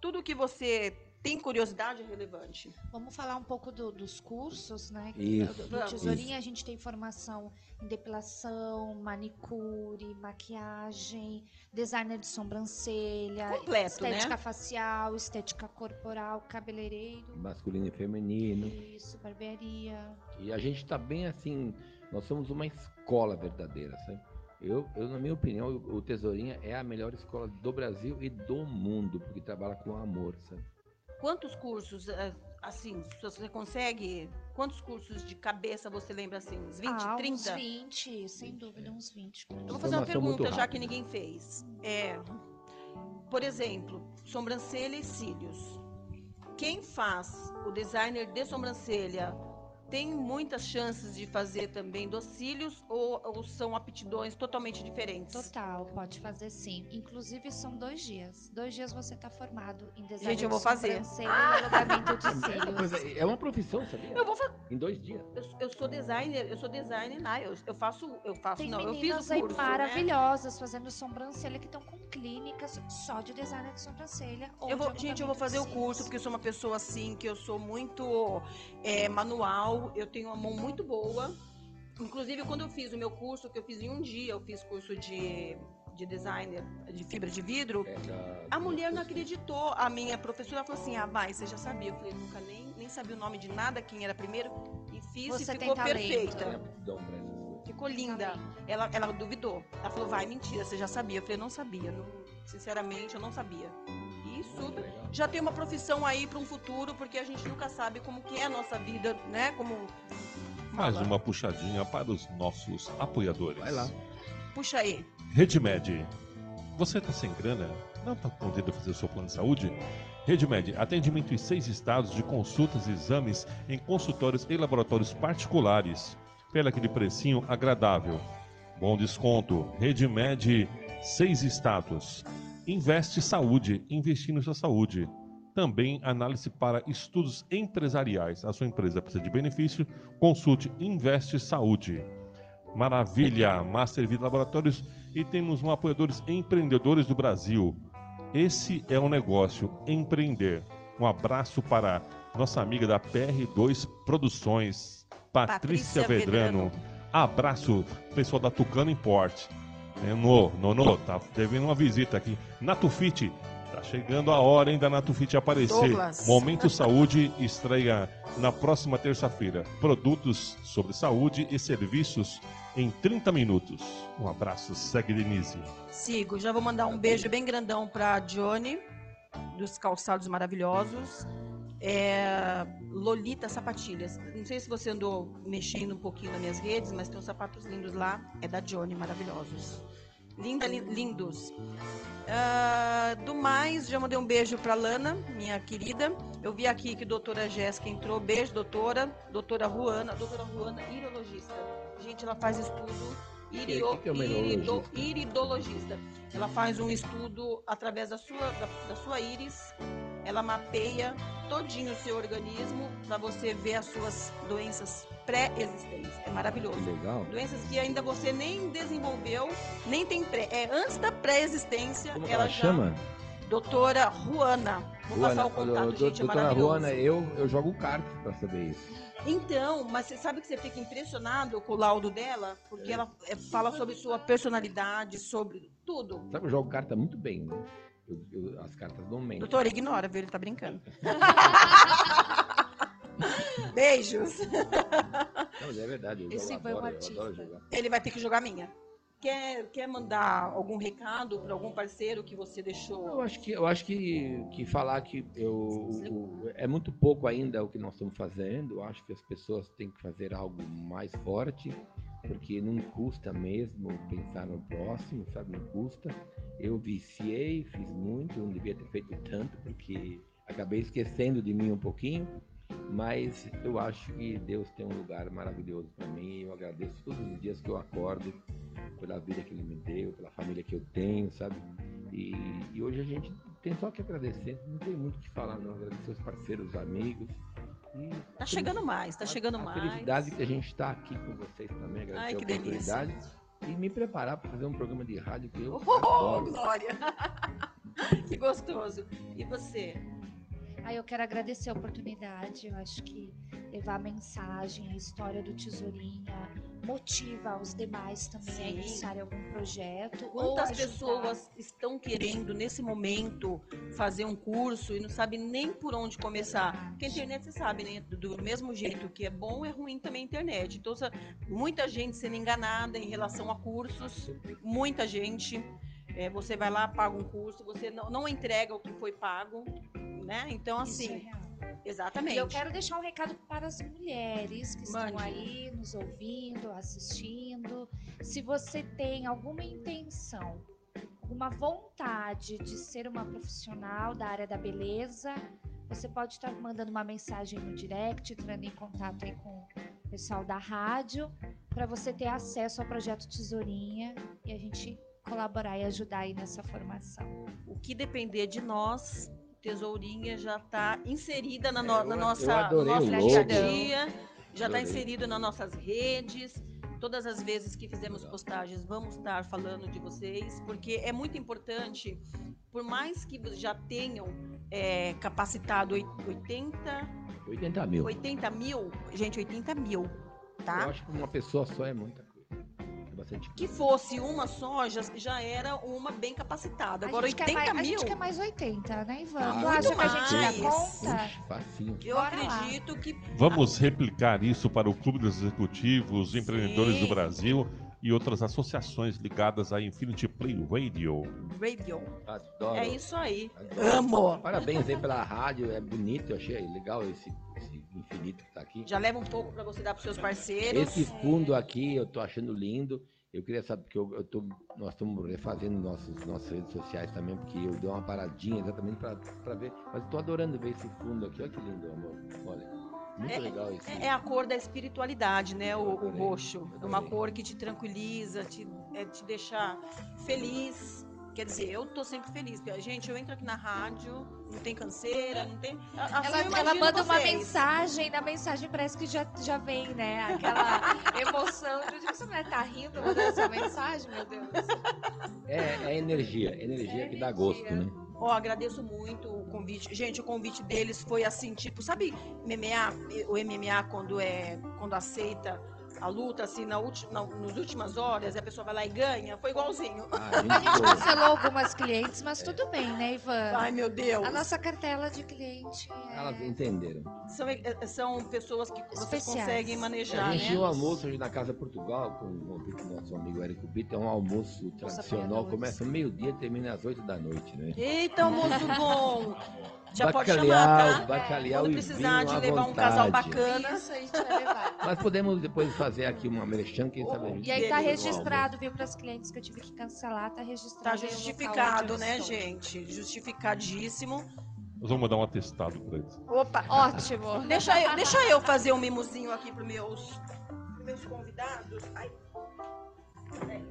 Tudo que você tem curiosidade é relevante. Vamos falar um pouco do- dos cursos, né? Isso, Do, do. Tesourinha a gente tem formação em depilação, manicure, maquiagem, designer de sobrancelha, Completo, né? estética facial, estética corporal, cabeleireiro, Masculino e feminino. isso, barbearia. E a gente tá bem assim, nós somos uma escola verdadeira, sabe? Eu, eu, na minha opinião, o Tesourinha é a melhor escola do Brasil e do mundo, porque trabalha com amor, sabe? Quantos cursos, eh, assim, se você consegue, quantos cursos de cabeça você lembra assim? Uns 20, ah, 30? uns 20, sem dúvida, uns 20. Eu vou fazer uma pergunta, já que ninguém fez. É, por exemplo, sobrancelha e cílios. Quem faz o designer de sobrancelha tem muitas chances de fazer também dos cílios ou, ou são aptidões totalmente diferentes? Total, pode fazer sim. Inclusive, são dois dias. Dois dias você está formado em design Gente, eu de vou fazer. sobrancelha e alongamento de É uma, cílios. coisa- é uma profissão, sabia? Eu vou fazer. Em dois dias. Eu, eu sou designer, eu sou designer na eu, eu faço, eu faço Tem não, eu fiz o aí curso, né? maravilhosas fazendo sobrancelha que estão com clínicas só de design de sobrancelha. ou Eu vou, de gente, eu vou fazer o curso porque eu sou uma pessoa assim que eu sou muito é, manual, eu tenho uma mão muito boa. Inclusive, quando eu fiz o meu curso, que eu fiz em um dia, eu fiz curso de, de designer de fibra de vidro. É A mulher não acreditou. A minha professora falou assim: Ah, vai, você já sabia. Eu falei: Nunca nem, nem sabia o nome de nada, quem era primeiro. E fiz Você e ficou talento. perfeita. Coisas. Ficou linda. Ela, ela duvidou. Ela falou: Vai, mentira, você já sabia. Eu falei: Não sabia. Não- sinceramente, eu não sabia. Já tem uma profissão aí para um futuro, porque a gente nunca sabe como que é a nossa vida, né? Como Mais uma puxadinha para os nossos apoiadores. Vai lá. Puxa aí. Redmed. Você está sem grana? Não está podendo fazer o seu plano de saúde? Redmed, atendimento em seis estados de consultas e exames em consultórios e laboratórios particulares. Pela aquele precinho agradável. Bom desconto. Redmed, seis estados. Investe Saúde, investindo em sua saúde. Também análise para estudos empresariais. A sua empresa precisa de benefício? Consulte Investe Saúde. Maravilha! Master Vida Laboratórios e temos um apoiadores empreendedores do Brasil. Esse é o negócio, empreender. Um abraço para nossa amiga da PR2 Produções, Patrícia, Patrícia Vedrano. Abraço, pessoal da Tucano Import. É, no, no, no, tá devendo uma visita aqui. Natufit, tá chegando a hora, hein, da Natufit aparecer. Douglas. Momento Saúde estreia na próxima terça-feira. Produtos sobre saúde e serviços em 30 minutos. Um abraço, segue Denise. Sigo. Já vou mandar um beijo bem grandão pra Johnny, dos calçados maravilhosos. É, Lolita Sapatilhas. Não sei se você andou mexendo um pouquinho nas minhas redes, mas tem uns sapatos lindos lá. É da Johnny, maravilhosos. Linda, li- lindos. Ah, do mais, já mandei um beijo pra Lana, minha querida. Eu vi aqui que a doutora Jéssica entrou. Beijo, doutora. Doutora Ruana. Doutora Ruana, irologista. Gente, ela faz estudo. Irio, que é irido- iridologista. Ela faz um estudo através da sua, da, da sua íris. Ela mapeia todinho o seu organismo para você ver as suas doenças pré-existentes. É maravilhoso. Legal. Doenças que ainda você nem desenvolveu, nem tem pré. É antes da pré-existência. Como ela ela já... chama? Doutora Ruana. Vou passar o contato, do- gente, é doutora maravilhoso. Ruana, eu, eu jogo cartas pra saber isso. Então, mas você sabe que você fica impressionado com o laudo dela? Porque ela é, fala sobre sua personalidade, sobre tudo. Sabe, eu jogo carta muito bem, né? Eu- eu- as cartas não mentem. Doutora, ignora, viu? Ele tá brincando. Beijos. Não, mas é verdade. Eu Esse foi um adoro, eu artista. Ele vai ter que jogar minha. Quer, quer mandar algum recado para algum parceiro que você Eu deixou? acho que, eu acho que, que falar que eu, o- é muito pouco ainda o que nós estamos fazendo. Eu acho que as pessoas têm que fazer algo mais forte. Porque não custa mesmo pensar no próximo, sabe? Não custa. Eu viciei, fiz muito, não devia ter feito tanto, porque acabei esquecendo de mim um pouquinho, mas eu acho que Deus tem um lugar maravilhoso para mim. Eu agradeço todos os dias que eu acordo pela vida que Ele me deu, pela família que eu tenho, sabe? E, e hoje a gente tem só que agradecer, não tem muito o que falar, não. Agradecer os parceiros, os amigos. E Tá chegando mais, tá a- chegando a mais. felicidade que a gente está aqui com vocês também, agradecer Ai, a que delícia. oportunidade e me preparar para fazer um programa de rádio que eu Oh, adoro. Glória! que gostoso. E você? Aí eu quero agradecer a oportunidade. Eu acho que levar a mensagem, a história do Tesourinha motiva os demais também a Sim. iniciarem algum projeto. Quantas pessoas estão querendo, nesse momento, fazer um curso e não sabem nem por onde começar? Porque a internet, você sabe, né? Do, mesmo jeito que é bom, é ruim também a internet. Então, muita gente sendo enganada em relação a cursos, muita gente. É, você vai lá, paga um curso, você não, não entrega o que foi pago, né? Então, é assim, real. Exatamente. E eu quero deixar um recado para as mulheres que estão Mande. aí nos ouvindo, assistindo. Se você tem alguma intenção, alguma vontade de ser uma profissional da área da beleza, você pode estar mandando uma mensagem no direct, entrando em contato aí com o pessoal da rádio, para você ter acesso ao projeto Tesourinha e a gente colaborar e ajudar aí nessa formação. O que depender de nós, Tesourinha já está inserida na, no- É, eu- na eu nossa, no nosso dia a dia, já está inserido nas nossas redes. Todas as vezes que fizemos postagens, vamos estar falando de vocês, porque é muito importante, por mais que já tenham é, capacitado oit- 80, 80 mil. 80 mil, gente, 80 mil, Eu tá? acho que uma pessoa só é muita bastante Que fosse uma só, já, já era uma bem capacitada. Agora, a gente 80 quer mais, A mil. gente quer mais 80, né, Ivan? Ah, tu muito acha que a gente dá mais. conta? Puxa, facinho. Eu Bora lá. acredito que Vamos replicar isso para o Clube dos Executivos, Empreendedores Sim. do Brasil e outras associações ligadas à Infinity Play Radio. Radio. Adoro. É isso aí. adoro. Amo. Parabéns aí pela rádio, é bonito, eu achei legal esse, esse infinito que tá aqui. Já leva um pouco para você dar para seus parceiros. Esse fundo aqui eu tô achando lindo. Eu queria saber, porque eu, eu tô, nós estamos refazendo nossos, nossas redes sociais também, porque eu dei uma paradinha exatamente para ver. Mas eu tô adorando ver esse fundo aqui. Olha que lindo, amor. Olha, muito É- legal esse. É a cor da espiritualidade, né? O, o roxo. É uma cor que te tranquiliza, te, é, te deixa feliz. Quer dizer, eu tô sempre feliz. porque, Gente, eu entro aqui na rádio, não tem canseira, não tem. assim Ela, ela manda uma vocês. mensagem, na mensagem parece que já, já vem, né? Aquela emoção de tipo, essa mulher tá rindo mandando essa mensagem, meu Deus. É, é energia, energia É que dá energia. gosto, né? Ó, agradeço muito o convite. Gente, o convite deles foi assim, tipo, sabe MMA, o MMA quando é quando aceita a luta assim na última, nas últimas horas, e a pessoa vai lá e ganha, foi igualzinho. Ah, A a gente cancelou algumas clientes, mas tudo bem, né, Ivan? Ai, meu Deus. A nossa cartela de cliente é... Elas entenderam. São, é, são pessoas que vocês Especiais. conseguem A manejar, gente né? tinha um almoço hoje na Casa Portugal com o nosso amigo Érico Bito. É um almoço tradicional. Começa meio-dia e termina às 8 da noite, né? Eita, almoço bom! Já pode Bacalhau, chamar, tá? bacalhau Quando e precisar vinho de levar um casal vontade. bacana. Isso, a gente vai levar. Mas podemos depois fazer aqui uma merchan, quem sabe a gente E aí tá registrado, viu, para as clientes que eu tive que cancelar, tá registrado. Tá justificado, né, estou. gente? Justificadíssimo. Nós vamos mandar um atestado para eles. Opa! Ótimo. Deixa eu, deixa eu fazer um mimosinho aqui para meus, pros meus convidados. Ai. Peraí.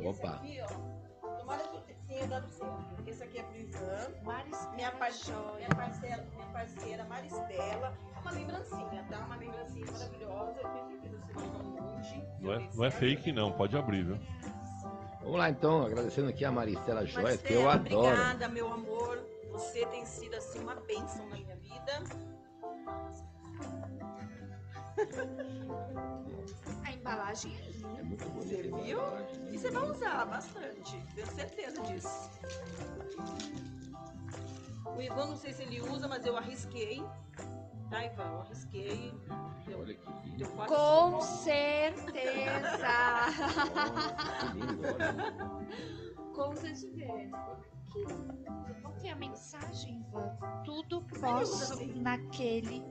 Esse Opa. aqui, ó. Tomara que dado certo. Esse aqui é pro Ivan. Maristela Minha, par... Joia. minha, parceira, minha parceira Maristela. É uma lembrancinha, tá? Uma lembrancinha maravilhosa. Eu tenho certeza que vocês vão longe. Não é, não é fake, não. Pode abrir, viu? Vamos lá então, agradecendo aqui a Maristela Joias, que eu adoro. Obrigada, meu amor. Você tem sido assim uma bênção na minha vida. A embalagem é linda. É muito bonito. Você viu? embalagem. E você vai usar bastante, tenho certeza disso. O Ivan, não sei se ele usa, mas eu arrisquei. Tá, Ivan? Eu arrisquei. Deu, Olha que lindo. deu quase Com certeza. Que lindo, vê. Que ver a mensagem, Ivan. Tudo posso naquele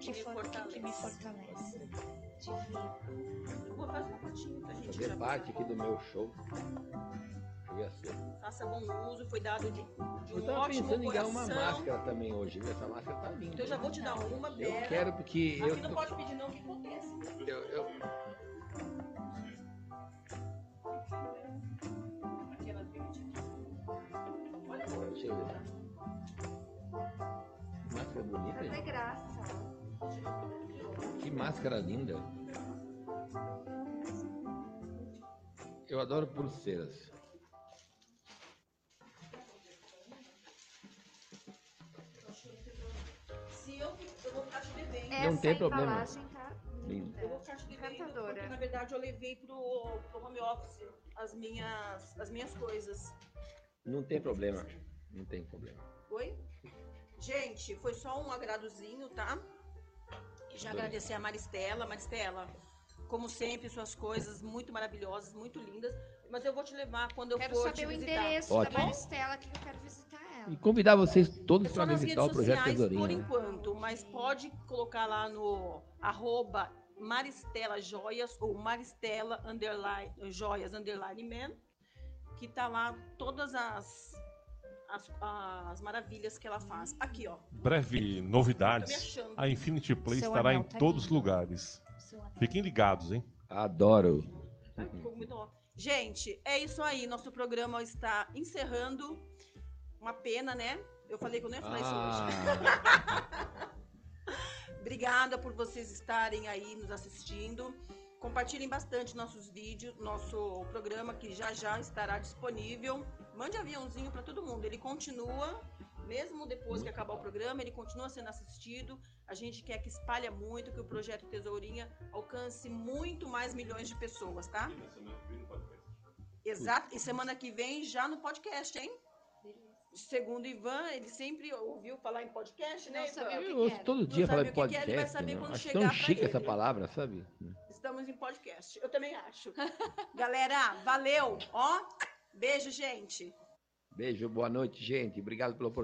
que, me for, que, que me fortalece. fortalece. Divino. Eu vou fazer uma Fazer já parte aqui do meu show. Eu faça bom uso, foi dado de, de Eu um tava ótimo pensando em ganhar uma máscara também hoje, viu? Essa máscara tá linda. Então eu já vou te dar uma, Eu quero porque eu, Aqui não pode pedir não, que acontece. eu, eu, Aquela verde. Eu ver. Que máscara bonita, gente. graça. Que máscara linda. Eu adoro pulseiras. Se eu, eu vou ficar te devendo. Essa tem problema. tá Lindo. Eu vou ficar te devendo, Encantadora. porque na verdade eu levei pro, pro home office as minhas, as minhas coisas. Não tem problema. Não tem problema. Oi? Gente, foi só um agradozinho, tá? E já agradecer a Maristela. Maristela, como sempre, suas coisas muito maravilhosas, muito lindas. Mas eu vou te levar quando eu Quero for saber te o visitar. endereço Ótimo. da Maristela que eu quero visitar ela. E convidar vocês É todos só para visitar redes o projeto sociais Tesourinha. por enquanto, mas pode colocar lá no arroba Maristela Joias ou Maristela underline, Joias Underline Man, que tá lá todas as, as, as maravilhas que ela faz. Aqui, ó. Breve novidades. A Infinity Play Seu estará em tá todos os lugares. Fiquem ligados, hein? Adoro. Gente, é isso aí. Nosso programa está encerrando. Uma pena, né? Eu falei que eu não ia falar isso hoje. Ah, Obrigada por vocês estarem aí nos assistindo. Compartilhem bastante nossos vídeos, nosso programa que já já estará disponível. Mande aviãozinho para todo mundo. Ele continua, mesmo depois que acabar o programa, ele continua sendo assistido. A gente quer que espalhe muito, que o projeto Tesourinha alcance muito mais milhões de pessoas, tá? Exato. E semana que vem já no podcast, hein? Segundo o Ivan, ele sempre ouviu falar em podcast, né, Não Ivan? sabia o que eu ouço todo dia falar de o que que é, ele vai podcast. saber né? quando Acho chegar tão chique essa palavra, sabe? Estamos em podcast. Eu também acho. Galera, valeu. Ó, beijo, gente. Beijo, boa noite, gente. Obrigado pela oportunidade.